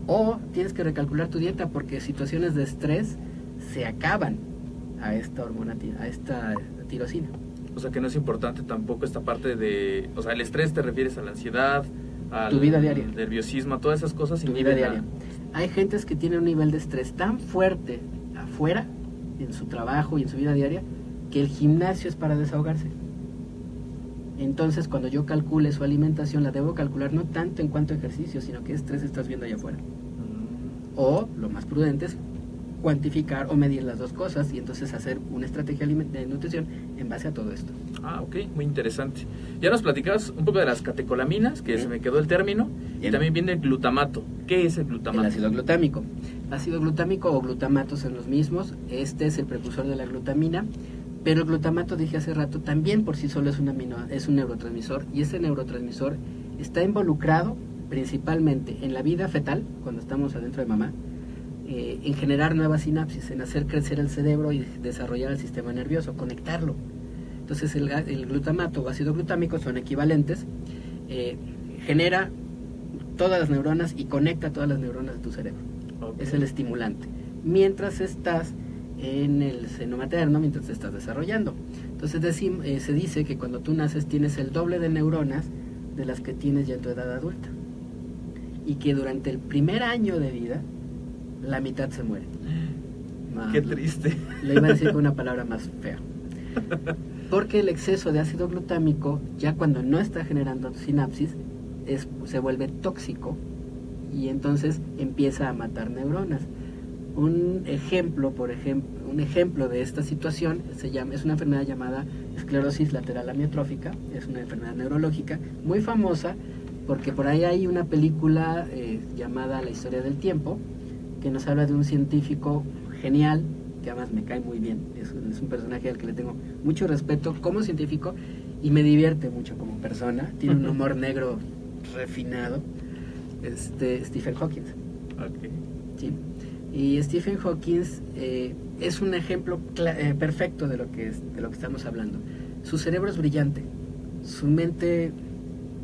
o tienes que recalcular tu dieta porque situaciones de estrés se acaban a esta hormona, a esta tirosina. O sea que no es importante tampoco esta parte de... O sea, el estrés te refieres a la ansiedad, al Tu vida diaria. nerviosismo, a todas esas cosas. tu vida diaria. Hay gentes que tienen un nivel de estrés tan fuerte afuera, en su trabajo y en su vida diaria, que el gimnasio es para desahogarse. Entonces, cuando yo calcule su alimentación, la debo calcular no tanto en cuanto a ejercicio, sino qué estrés estás viendo allá afuera. Mm, O, lo más prudente es cuantificar o medir las dos cosas y entonces hacer una estrategia de nutrición en base a todo esto. Ah, ok, muy interesante. Ya nos platicabas un poco de las catecolaminas, que Bien. se me quedó el término, y también viene el glutamato. ¿Qué es el glutamato? El ácido glutámico. Ácido glutámico o glutamato son los mismos. Este es el precursor de la glutamina. Pero el glutamato, dije hace rato, también por sí solo es un, amino, es un neurotransmisor. Y ese neurotransmisor está involucrado principalmente en la vida fetal, cuando estamos adentro de mamá, eh, en generar nuevas sinapsis, en hacer crecer el cerebro y desarrollar el sistema nervioso, conectarlo. Entonces el, el glutamato o ácido glutámico son equivalentes. eh, genera todas las neuronas y conecta todas las neuronas de tu cerebro. Es el estimulante. Mientras estás en el seno materno, mientras te estás desarrollando. Entonces decim- eh, se dice que cuando tú naces tienes el doble de neuronas de las que tienes ya en tu edad adulta. Y que durante el primer año de vida, la mitad se muere. Qué Más- triste. Le iba a decir con una palabra más fea. Porque el exceso de ácido glutámico, ya cuando no está generando sinapsis, es, se vuelve tóxico y entonces empieza a matar neuronas. Un ejemplo, por ejemplo, un ejemplo de esta situación se llama, es una enfermedad llamada esclerosis lateral amiotrófica, es una enfermedad neurológica muy famosa porque por ahí hay una película eh, llamada La historia del tiempo que nos habla de un científico genial que además me cae muy bien, es, un- es un personaje al que le tengo mucho respeto como científico y me divierte mucho como persona, tiene un humor negro refinado, este Stephen Hawking. Ok. ¿sí? Y Stephen Hawking eh, es un ejemplo eh, perfecto de lo, que es, de lo que estamos hablando. Su cerebro es brillante, su mente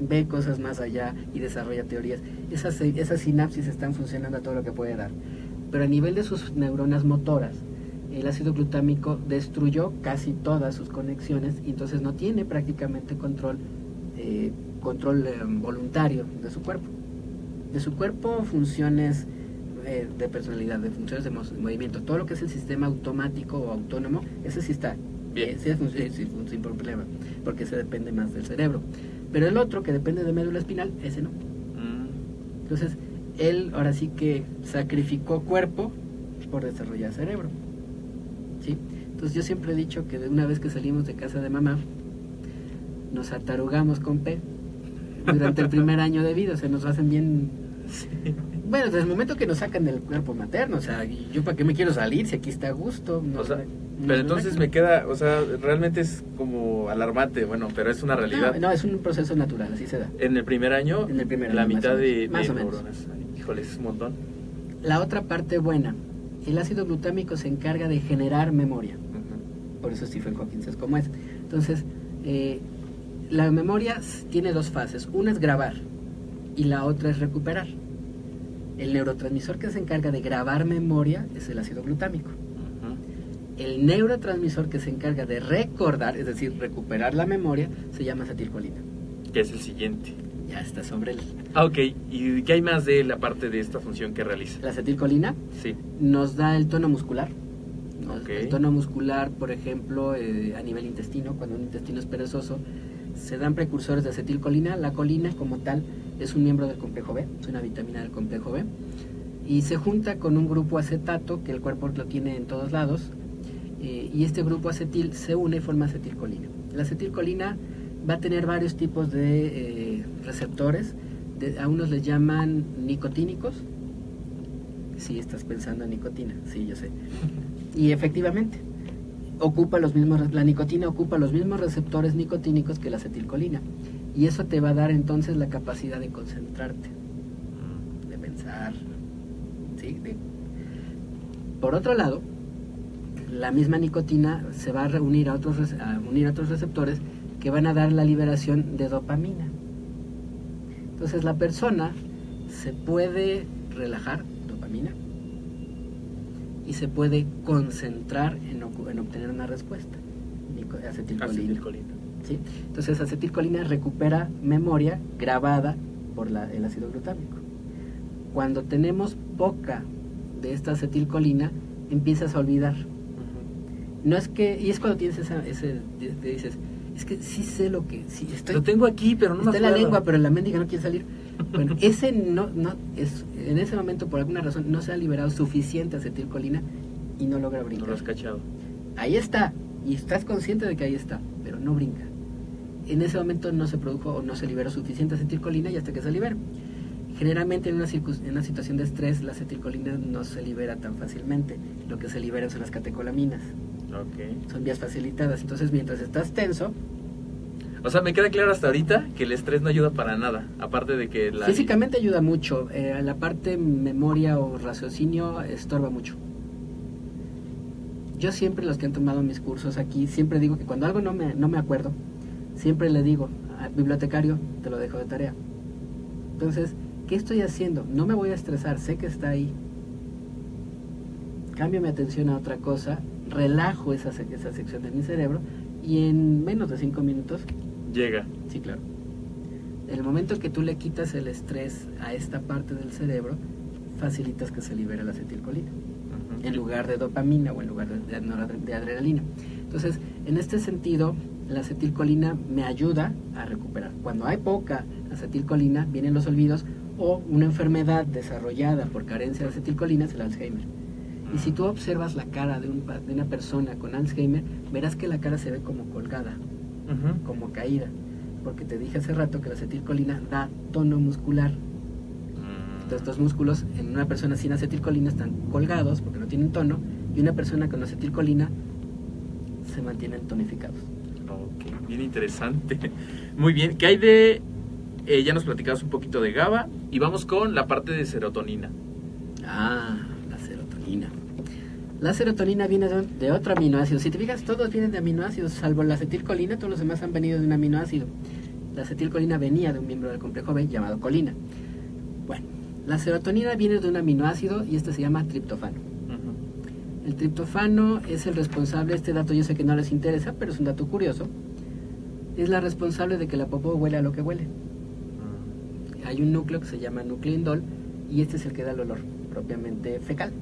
ve cosas más allá y desarrolla teorías. Esas, esas sinapsis están funcionando a todo lo que puede dar. Pero a nivel de sus neuronas motoras, el ácido glutámico destruyó casi todas sus conexiones y entonces no tiene prácticamente control, eh, control eh, voluntario de su cuerpo. De su cuerpo, funciones eh, de personalidad, de funciones de mo- movimiento, todo lo que es el sistema automático o autónomo, ese sí está. Bien. Sí, fun- sí, sí, fun- sin problema, porque ese depende más del cerebro. Pero el otro, que depende de médula espinal, ese no. Mm, Entonces, él ahora sí que sacrificó cuerpo por desarrollar cerebro. ¿Sí? Entonces yo siempre he dicho que de una vez que salimos de casa de mamá, nos atarugamos con P durante el primer año de vida, o sea, nos hacen bien... Bueno, desde el momento que nos sacan del cuerpo materno, o sea, ¿y yo para qué me quiero salir si aquí está a gusto. No O sea, pero entonces me- queda, o sea, realmente es como alarmante, bueno, pero es una realidad. No, no, es un proceso natural, así se da. En el primer año, En el primer la año, más mitad de. Más de o menos. neuronas. Híjole, es un montón. La otra parte buena, el ácido glutámico se encarga de generar memoria. Ujú. por eso Stephen Hawking es como es. Entonces, eh, la memoria tiene dos fases. Una es grabar y la otra es recuperar. El neurotransmisor que se encarga de grabar memoria es el ácido glutámico. El neurotransmisor que se encarga de recordar, es decir, recuperar la memoria, se llama acetilcolina. Que es el siguiente. Ya está sobre el... Ah, ok. ¿Y qué hay más de la parte de esta función que realiza? La acetilcolina Sí. nos da el tono muscular. Nos- Ok. El tono muscular, por ejemplo, eh, a nivel intestino, cuando un intestino es perezoso, se dan precursores de acetilcolina. La colina, como tal, es un miembro del complejo B, es una vitamina del complejo B. Y se junta con un grupo acetato, que el cuerpo lo tiene en todos lados, eh, y este grupo acetil se une y forma acetilcolina. La acetilcolina va a tener varios tipos de eh, receptores. A unos les llaman nicotínicos. Sí, estás pensando en nicotina, sí, yo sé. Y efectivamente, ocupa los mismos, la nicotina ocupa los mismos receptores nicotínicos que la acetilcolina. Y eso te va a dar entonces la capacidad de concentrarte, de pensar. ¿sí? de- Por otro lado, la misma nicotina se va a reunir a otros, a unir a otros receptores que van a dar la liberación de dopamina. Entonces la persona se puede relajar, dopamina, y se puede concentrar en, obtener una respuesta, acetilcolina. Acetilcolina. ¿sí? Entonces acetilcolina recupera memoria grabada por la- el ácido glutámico. Cuando tenemos poca de esta acetilcolina, empiezas a olvidar. No es que, y es cuando tienes esa, ese, te dices, es que sí sé lo que, sí, estoy, Lo tengo aquí, pero no me está la lengua, pero la mendiga no quiere salir. Bueno, ese no, no, es, en ese momento por alguna razón no se ha liberado suficiente acetilcolina y no logra No brincar. lo has cachado. Ahí está, y estás consciente de que ahí está, pero no brinca. En ese momento no se produjo o no se liberó suficiente acetilcolina y hasta que se libera. Generalmente en una, en una situación de estrés la acetilcolina no se libera tan fácilmente. Lo que se liberan son las catecolaminas, Son vías facilitadas. Entonces mientras estás tenso, O sea, me queda claro hasta ahorita que el estrés no ayuda para nada. Aparte de que la... físicamente ayuda mucho. eh, la parte memoria o raciocinio estorba mucho. Yo siempre, los que han tomado mis cursos aquí, siempre digo que cuando algo no me, no me acuerdo, siempre le digo al bibliotecario, te lo dejo de tarea. Entonces, ¿qué estoy haciendo? No me voy a estresar, sé que está ahí. Cambio mi atención a otra cosa, relajo esa, esa sección de mi cerebro y en menos de cinco minutos, Llega. sí, claro. El momento que tú le quitas el estrés a esta parte del cerebro, facilitas que se libere la acetilcolina en lugar de dopamina o en lugar de, de adrenalina. Entonces, en este sentido, la acetilcolina me ayuda a recuperar. Cuando hay poca acetilcolina, vienen los olvidos o una enfermedad desarrollada por carencia de acetilcolina es el Alzheimer. Y si tú observas la cara de, un de una persona con Alzheimer, verás que la cara se ve como colgada, como caída, porque te dije hace rato que la acetilcolina da tono muscular. Mm. Entonces, estos músculos en una persona sin acetilcolina están colgados porque no tienen tono y una persona con acetilcolina se mantienen tonificados. Ok, bien interesante. Muy bien, ¿qué hay de... eh, ya nos platicabas un poquito de GABA y vamos con la parte de serotonina. Ah, serotonina. La serotonina viene de, otro aminoácido. Si te fijas, todos vienen de aminoácidos, salvo la acetilcolina, todos los demás han venido de un aminoácido. La acetilcolina venía de un miembro del complejo B llamado colina. Bueno, la serotonina viene de un aminoácido y este se llama triptofano. El triptofano es el responsable, este dato yo sé que no les interesa, pero es un dato curioso. Es la responsable de que la popó huele a lo que huele. hay un núcleo que se llama núcleo indol y este es el que da el olor propiamente fecal,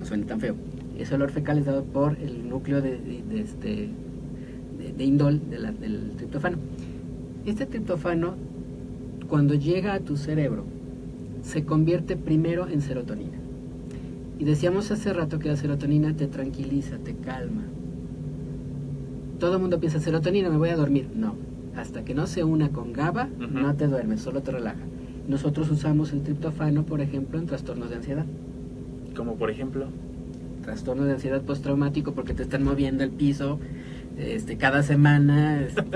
no suene tan feo. Ese olor fecal es dado por el núcleo de, de- de este, de, de indol la- del triptofano. Este triptofano, cuando llega a tu cerebro, se convierte primero en serotonina. Y decíamos hace rato que la serotonina te tranquiliza, te calma. Todo el mundo piensa, serotonina, me voy a dormir. No, hasta que no se una con GABA, Ujú. no te duermes, solo te relaja. Nosotros usamos el triptofano, por ejemplo, en trastornos de ansiedad. Como por ejemplo. Trastorno de ansiedad postraumático porque te están moviendo el piso este, cada semana. este.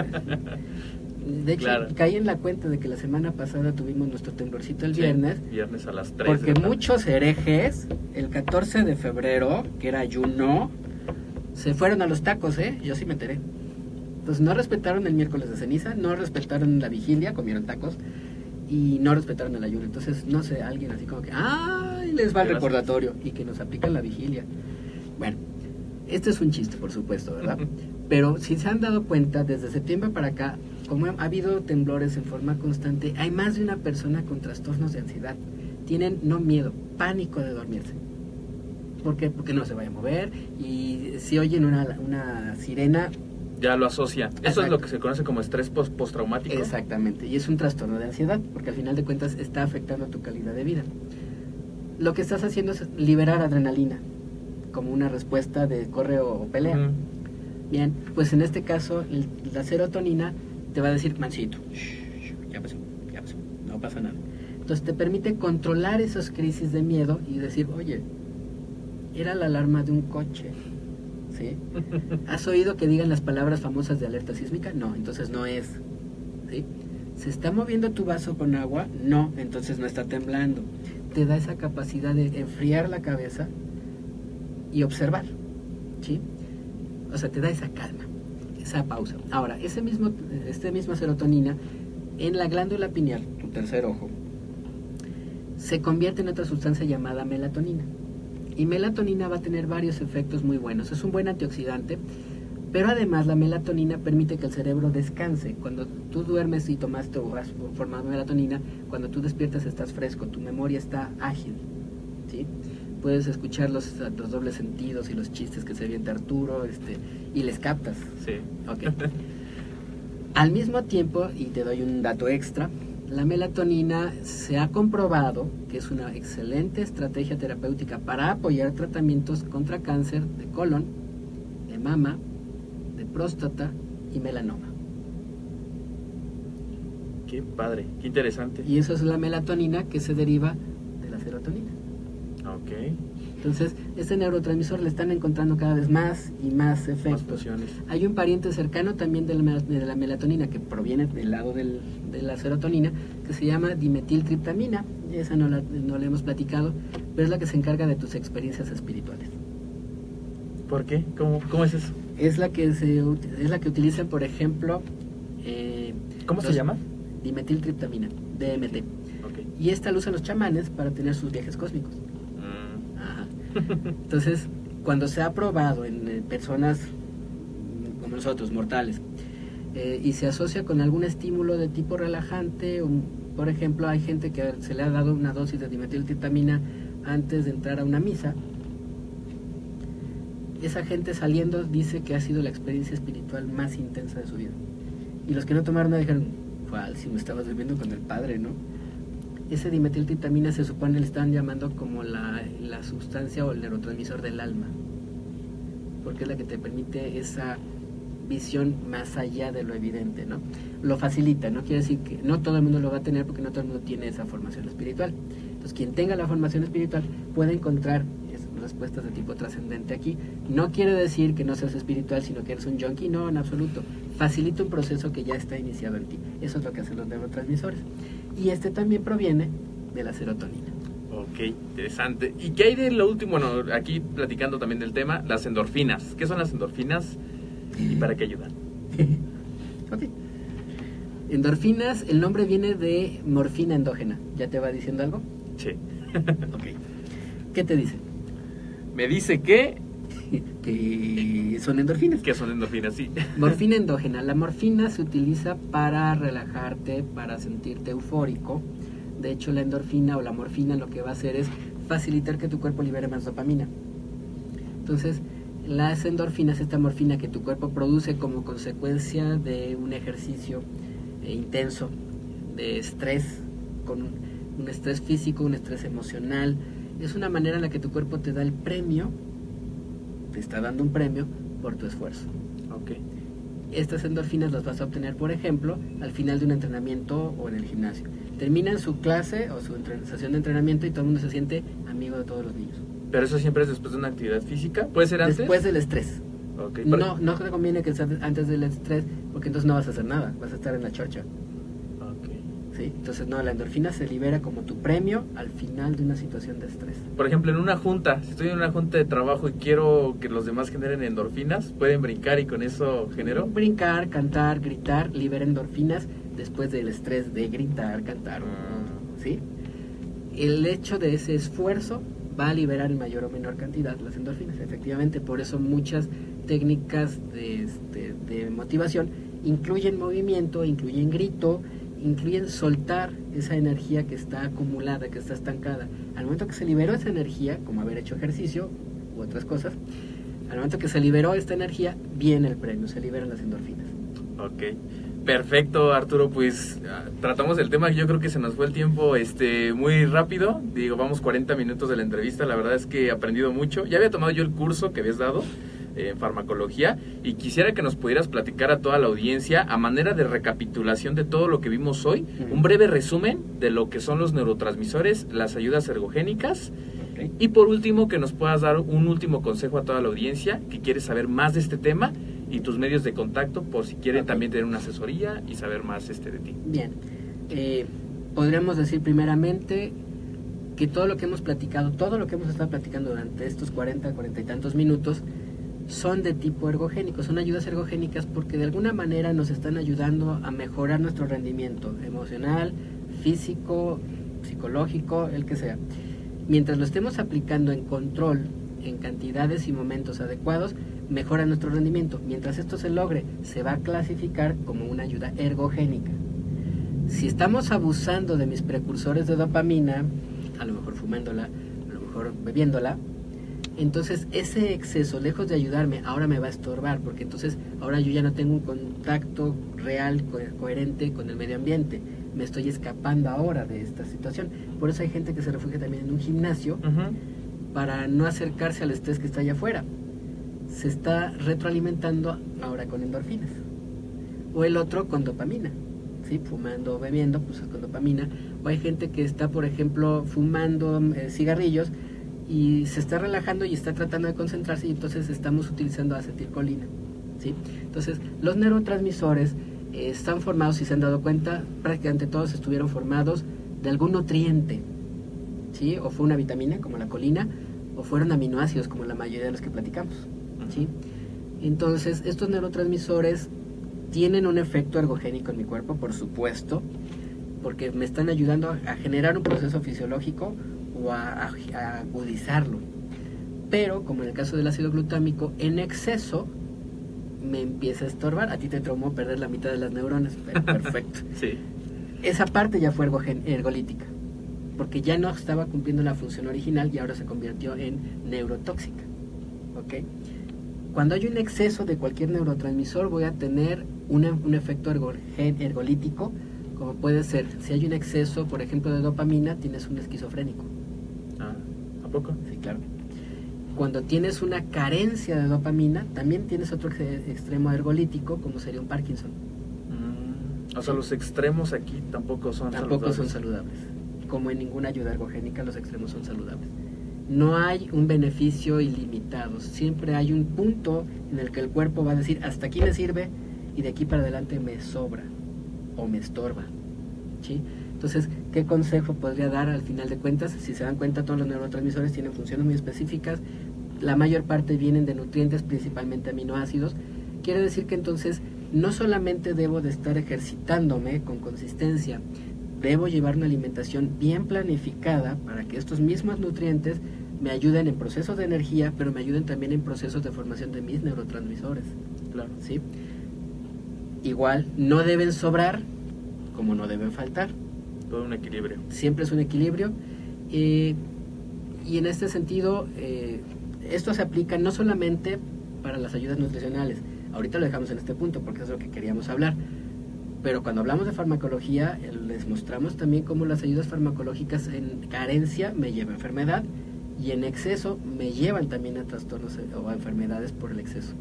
De hecho, Claro. caí en la cuenta de que la semana pasada tuvimos nuestro temblorcito el Sí, viernes. Viernes a las 3. Porque muchos herejes, el 14 de febrero, que era ayuno, se fueron a los tacos, ¿eh? Yo sí me enteré. Entonces no respetaron el miércoles de ceniza, no respetaron la vigilia, comieron tacos y no respetaron el ayuno. Entonces, no sé, alguien así como que, ¡ay! Les va el recordatorio y que nos aplican la vigilia. Bueno, este es un chiste, por supuesto, ¿verdad? Pero si se han dado cuenta, desde septiembre para acá, como ha habido temblores en forma constante, hay más de una persona con trastornos de ansiedad. Tienen no miedo, pánico de dormirse. ¿Por qué? Porque no se vaya a mover y si oyen una, una sirena, Ya lo asocia. Eso es Exacto. lo que se conoce como estrés post- postraumático. Exactamente, y es un trastorno de ansiedad, porque al final de cuentas está afectando tu calidad de vida. Lo que estás haciendo es liberar adrenalina, como una respuesta de corre o pelea. Bien, pues en este caso la serotonina te va a decir, mancito, ya pasó, ya pasó, no pasa nada. Entonces te permite controlar esas crisis de miedo y decir, oye, era la alarma de un coche. ¿Sí? ¿Has oído que digan las palabras famosas de alerta sísmica? No, entonces no es. ¿Sí? ¿Se está moviendo tu vaso con agua? No, entonces no está temblando. Te da esa capacidad de enfriar la cabeza y observar. ¿Sí? O sea, te da esa calma, esa pausa. Ahora, ese mismo, este misma serotonina en la glándula pineal, tu tercer ojo, se convierte en otra sustancia llamada melatonina. Y melatonina va a tener varios efectos muy buenos. Es un buen antioxidante, pero además la melatonina permite que el cerebro descanse. Cuando tú duermes y tomaste o has formado melatonina, cuando tú despiertas estás fresco, tu memoria está ágil. ¿sí? Puedes escuchar los, los dobles sentidos y los chistes que se avienta Arturo este, y les captas. Sí. Ok. Al mismo tiempo, y te doy un dato extra, la melatonina se ha comprobado que es una excelente estrategia terapéutica para apoyar tratamientos contra cáncer de colon, de mama, próstata y melanoma. Qué padre, qué interesante. Y eso es la melatonina que se deriva de la serotonina. Ok. Entonces, este neurotransmisor le están encontrando cada vez más y más efectos. Hay un pariente cercano también de la, mel- de la melatonina que proviene del lado del- de la serotonina que se llama dimetiltriptamina. Esa no la, no la hemos platicado, pero es la que se encarga de tus experiencias espirituales. ¿Por qué? ¿Cómo, cómo es eso? Es la que se es la que utilizan, por ejemplo, eh, ¿Cómo se llama? Dimetiltriptamina, DMT. Y esta la usan los chamanes para tener sus viajes cósmicos. Mm. Ajá. Entonces, cuando se ha probado en eh, personas como nosotros, mortales, eh, y se asocia con algún estímulo de tipo relajante, o, por ejemplo, hay gente que se le ha dado una dosis de dimetiltriptamina antes de entrar a una misa, esa gente saliendo dice que ha sido la experiencia espiritual más intensa de su vida. Y los que no tomaron nada dijeron, ¿cuál? Si me estabas bebiendo con el padre, ¿no? Ese dimetiltriptamina se supone le están llamando como la, la sustancia o el neurotransmisor del alma, porque es la que te permite esa visión más allá de lo evidente, ¿no? Lo facilita, no quiere decir que no todo el mundo lo va a tener porque no todo el mundo tiene esa formación espiritual. Entonces, quien tenga la formación espiritual puede encontrar respuestas de tipo trascendente aquí. No quiere decir que no seas espiritual, sino que eres un junkie, no, en absoluto. Facilita un proceso que ya está iniciado en ti. Eso es lo que hacen los neurotransmisores. Y este también proviene de la serotonina. Ok, interesante. ¿Y qué hay de lo último? Bueno, aquí platicando también del tema, las endorfinas. ¿Qué son las endorfinas y para qué ayudan? Ok. Endorfinas, el nombre viene de morfina endógena. ¿Ya te va diciendo algo? Sí. Ok. ¿Qué te dice? Me dice que que son endorfinas. Que son endorfinas, sí. Morfina endógena. La morfina se utiliza para relajarte, para sentirte eufórico. De hecho, la endorfina o la morfina lo que va a hacer es facilitar que tu cuerpo libere más dopamina. Entonces, las endorfinas, esta morfina que tu cuerpo produce como consecuencia de un ejercicio eh, intenso, de estrés, con un estrés físico, un estrés emocional, es una manera en la que tu cuerpo te da el premio, te está dando un premio por tu esfuerzo. Ok. Estas endorfinas las vas a obtener, por ejemplo, al final de un entrenamiento o en el gimnasio. Terminan su clase o su sesión de entrenamiento y todo el mundo se siente amigo de todos los niños. Pero eso siempre es después de una actividad física. ¿Puede ser antes? Después del estrés. Ok, pero- No, no te conviene que sea antes del estrés porque entonces no vas a hacer nada, vas a estar en la chorcha. Entonces, no, la endorfina se libera como tu premio al final de una situación de estrés. Por ejemplo, en una junta, si estoy en una junta de trabajo y quiero que los demás generen endorfinas, pueden brincar y con eso genero. Brincar, cantar, gritar, libera endorfinas después del estrés de gritar, cantar, Ah. ¿sí? El hecho de ese esfuerzo va a liberar en mayor o menor cantidad las endorfinas, efectivamente. Por eso muchas técnicas de, este, de motivación incluyen movimiento, incluyen grito, incluyen soltar esa energía que está acumulada, que está estancada. Al momento que se liberó esa energía, como haber hecho ejercicio u otras cosas, al momento que se liberó esta energía, viene el premio, se liberan las endorfinas. Ok. Perfecto, Arturo, pues ah, tratamos el tema, yo creo que se nos fue el tiempo este muy rápido, digo, vamos 40 minutos de la entrevista, la verdad es que he aprendido mucho, ya había tomado yo el curso que habías dado en farmacología y quisiera que nos pudieras platicar a toda la audiencia a manera de recapitulación de todo lo que vimos hoy, un breve resumen de lo que son los neurotransmisores, las ayudas ergogénicas y por último que nos puedas dar un último consejo a toda la audiencia que quiere saber más de este tema y tus medios de contacto por si quieren también tener una asesoría y saber más este de ti. Bien, eh, podríamos decir primeramente que todo lo que hemos platicado, todo lo que hemos estado platicando durante estos 40, 40 y tantos minutos, son de tipo ergogénico, son ayudas ergogénicas porque de alguna manera nos están ayudando a mejorar nuestro rendimiento emocional, físico, psicológico, el que sea. Mientras lo estemos aplicando en control, en cantidades y momentos adecuados, mejora nuestro rendimiento. Mientras esto se logre, se va a clasificar como una ayuda ergogénica. Si estamos abusando de mis precursores de dopamina, a lo mejor fumándola, a lo mejor bebiéndola, entonces ese exceso, lejos de ayudarme, ahora me va a estorbar, porque entonces ahora yo ya no tengo un contacto real, co- coherente con el medio ambiente. Me estoy escapando ahora de esta situación. Por eso hay gente que se refugia también en un gimnasio para no acercarse al estrés que está allá afuera. Se está retroalimentando ahora con endorfinas. O el otro con dopamina. ¿sí? Fumando o bebiendo, pues es con dopamina. O hay gente que está, por ejemplo, fumando eh, cigarrillos y se está relajando y está tratando de concentrarse y entonces estamos utilizando acetilcolina. ¿sí? Entonces, los neurotransmisores eh, están formados, si se han dado cuenta, prácticamente todos estuvieron formados de algún nutriente. ¿sí? O fue una vitamina, como la colina, o fueron aminoácidos, como la mayoría de los que platicamos. ¿sí? Entonces, estos neurotransmisores tienen un efecto ergogénico en mi cuerpo, por supuesto, porque me están ayudando a, generar un proceso fisiológico o a, agudizarlo. Pero, como en el caso del ácido glutámico, en exceso me empieza a estorbar. A ti te traumó perder la mitad de las neuronas. Perfecto Sí. esa parte ya fue ergolítica, porque ya no estaba cumpliendo la función original y ahora se convirtió en neurotóxica. ¿ok? Cuando hay un exceso de cualquier neurotransmisor voy a tener una- un efecto ergolítico, como puede ser, si hay un exceso, por ejemplo, de dopamina, tienes un esquizofrénico. Ah, ¿A poco? Sí, claro. Cuando tienes una carencia de dopamina, también tienes otro ex- extremo ergolítico, como sería un Parkinson. Mm, o sea, los extremos aquí tampoco son tampoco son saludables. saludables. Como en ninguna ayuda ergogénica, los extremos son saludables. No hay un beneficio ilimitado. Siempre hay un punto en el que el cuerpo va a decir, hasta aquí me sirve y de aquí para adelante me sobra o me estorba. ¿Sí? Entonces, ¿qué consejo podría dar al final de cuentas? Si se dan cuenta, todos los neurotransmisores tienen funciones muy específicas. La mayor parte vienen de nutrientes, principalmente aminoácidos. Quiere decir que entonces no solamente debo de estar ejercitándome con consistencia, debo llevar una alimentación bien planificada para que estos mismos nutrientes me ayuden en procesos de energía, pero me ayuden también en procesos de formación de mis neurotransmisores. Claro. ¿sí? Igual, no deben sobrar como no deben faltar. Todo un equilibrio. Siempre es un equilibrio. eh, y en este sentido, eh, esto se aplica no solamente para las ayudas nutricionales. Ahorita lo dejamos en este punto porque es lo que queríamos hablar. Pero cuando hablamos de farmacología, eh, les mostramos también cómo las ayudas farmacológicas en carencia me llevan a enfermedad y en exceso me llevan también a trastornos eh, o a enfermedades por el exceso.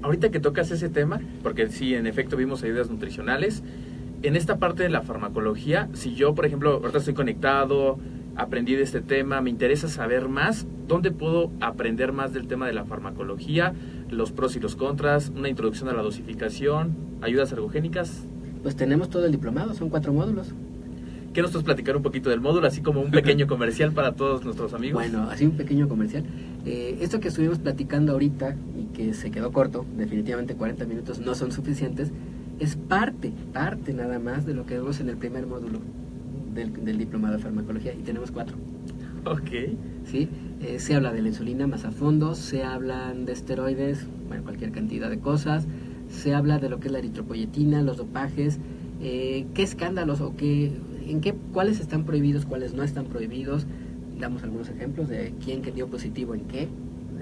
Ahorita que tocas ese tema, porque sí, en efecto vimos ayudas nutricionales, en esta parte de la farmacología, si yo, por ejemplo, ahorita estoy conectado, aprendí de este tema, me interesa saber más, ¿dónde puedo aprender más del tema de la farmacología, los pros y los contras, una introducción a la dosificación, ayudas ergogénicas? Pues tenemos todo el diplomado, son cuatro módulos. ¿Qué nos puedes platicar un poquito del módulo, así como un pequeño comercial para todos nuestros amigos? Bueno, así un pequeño comercial. Eh, esto que estuvimos platicando ahorita y que se quedó corto, definitivamente 40 minutos no son suficientes, es parte, parte nada más de lo que vemos en el primer módulo del, del diplomado de farmacología y tenemos cuatro. Ok. ¿sí? Eh, se habla de la insulina más a fondo, se hablan de esteroides, bueno, cualquier cantidad de cosas, se habla de lo que es la eritropoyetina, los dopajes, eh, qué escándalos o qué, en qué, cuáles están prohibidos, cuáles no están prohibidos. Damos algunos ejemplos de quién que dio positivo en qué.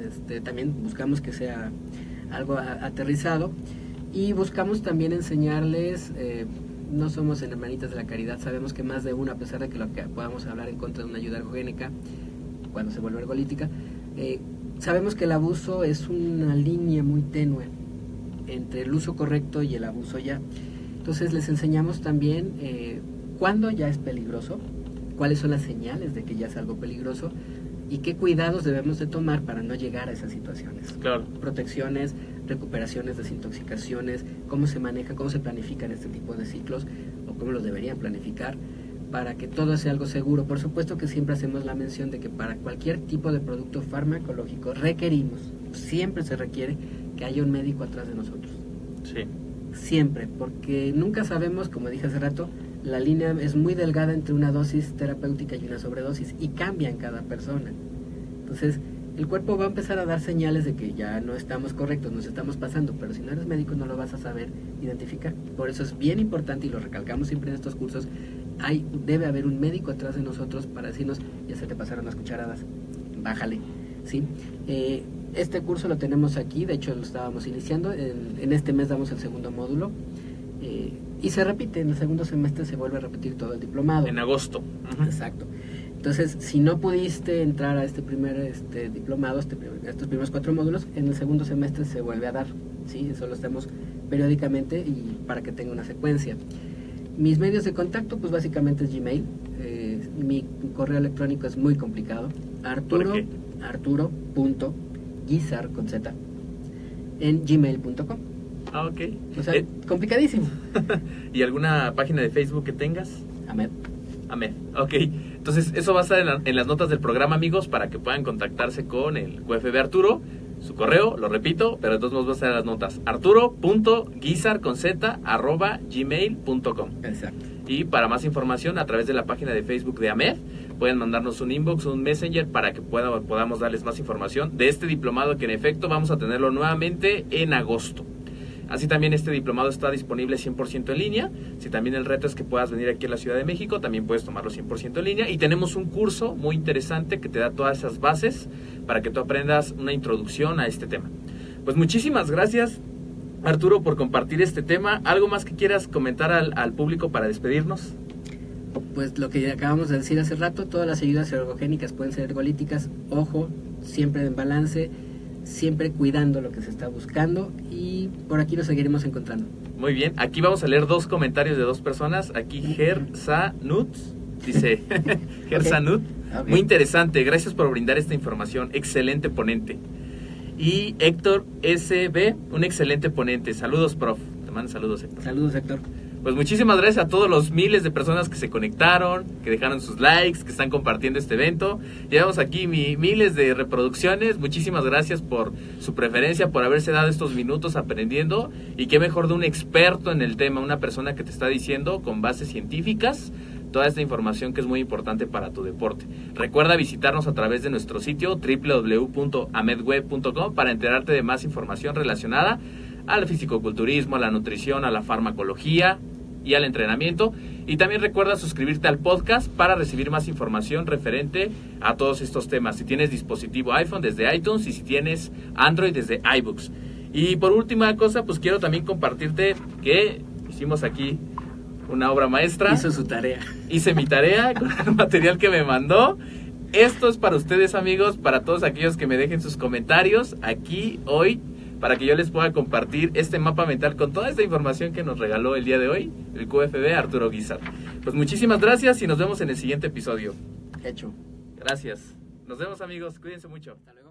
Este, también buscamos que sea algo a- aterrizado y buscamos también enseñarles, eh, no somos en hermanitas de la caridad, sabemos que más de uno, a pesar de que lo que podamos hablar en contra de una ayuda ergogénica, cuando se vuelve ergolítica, eh, sabemos que el abuso es una línea muy tenue entre el uso correcto y el abuso ya. Entonces les enseñamos también eh, cuándo ya es peligroso, cuáles son las señales de que ya es algo peligroso y qué cuidados debemos de tomar para no llegar a esas situaciones Claro. protecciones, recuperaciones, desintoxicaciones, cómo se maneja, cómo se planifican este tipo de ciclos o cómo los deberían planificar para que todo sea algo seguro. Por supuesto que siempre hacemos la mención de que para cualquier tipo de producto farmacológico requerimos, siempre se requiere que haya un médico atrás de nosotros. Sí. Siempre, porque nunca sabemos, como dije hace rato, la línea es muy delgada entre una dosis terapéutica y una sobredosis y cambia en cada persona. Entonces, el cuerpo va a empezar a dar señales de que ya no estamos correctos, nos estamos pasando, pero si no eres médico no lo vas a saber identificar. Por eso es bien importante y lo recalcamos siempre en estos cursos, hay debe haber un médico atrás de nosotros para decirnos, ya se te pasaron las cucharadas, bájale, ¿sí? Eh, este curso lo tenemos aquí, de hecho lo estábamos iniciando, en, en este mes damos el segundo módulo eh, y se repite, en el segundo semestre se vuelve a repetir todo el diplomado. En agosto. Exacto. Entonces, si no pudiste entrar a este primer este, diplomado, este, estos primeros cuatro módulos, en el segundo semestre se vuelve a dar. ¿sí? Eso lo hacemos periódicamente y para que tenga una secuencia. Mis medios de contacto, pues básicamente es Gmail. Eh, mi correo electrónico es muy complicado. Arturo, qué? arturo.guizar con Z en gmail.com. Ah, ok. O sea, Eh, complicadísimo. ¿Y alguna página de Facebook que tengas? Ahmed. Amén. Ok. Entonces, eso va a estar en, la- en las notas del programa, amigos, para que puedan contactarse con el QFB Arturo. Su correo, lo repito, pero todos modos va a estar en las notas. arturo.guizar con z arroba gmail.com. Exacto. Y para más información, a través de la página de Facebook de AMED, pueden mandarnos un inbox, un messenger, para que pueda- podamos darles más información de este diplomado que en efecto vamos a tenerlo nuevamente en agosto. Así también este diplomado está disponible 100% en línea. Si también el reto es que puedas venir aquí a la Ciudad de México, también puedes tomarlo 100% en línea. Y tenemos un curso muy interesante que te da todas esas bases para que tú aprendas una introducción a este tema. Pues muchísimas gracias, Arturo, por compartir este tema. ¿Algo más que quieras comentar al, público para despedirnos? Pues lo que acabamos de decir hace rato, todas las ayudas ergogénicas pueden ser ergolíticas, ojo, siempre en balance, siempre cuidando lo que se está buscando y por aquí nos seguiremos encontrando. Muy bien, aquí vamos a leer dos comentarios de dos personas. Aquí Gersanut dice, Gersanut, Ok. muy interesante, gracias por brindar esta información, excelente ponente. Y Héctor SB, un excelente ponente. Saludos, prof. Te mando saludos, Héctor. Saludos, Héctor. Pues muchísimas gracias a todos los miles de personas que se conectaron, que dejaron sus likes, que están compartiendo este evento. Llevamos aquí mi- miles de reproducciones. Muchísimas gracias por su preferencia, por haberse dado estos minutos aprendiendo. Y qué mejor de un experto en el tema, una persona que te está diciendo con bases científicas toda esta información que es muy importante para tu deporte. Recuerda visitarnos a través de nuestro sitio www.amedweb.com para enterarte de más información relacionada al fisicoculturismo, a la nutrición, a la farmacología y al entrenamiento. Y también recuerda suscribirte al podcast para recibir más información referente a todos estos temas. Si tienes dispositivo iPhone desde iTunes y si tienes Android desde iBooks. Y por última cosa, pues quiero también compartirte que hicimos aquí una obra maestra. Hizo su tarea. Hice mi tarea con el material que me mandó. Esto es para ustedes amigos, para todos aquellos que me dejen sus comentarios aquí hoy, para que yo les pueda compartir este mapa mental con toda esta información que nos regaló el día de hoy el QFB Arturo Guizar. Pues muchísimas gracias y nos vemos en el siguiente episodio. Hecho. Gracias. Nos vemos amigos, cuídense mucho. Hasta luego.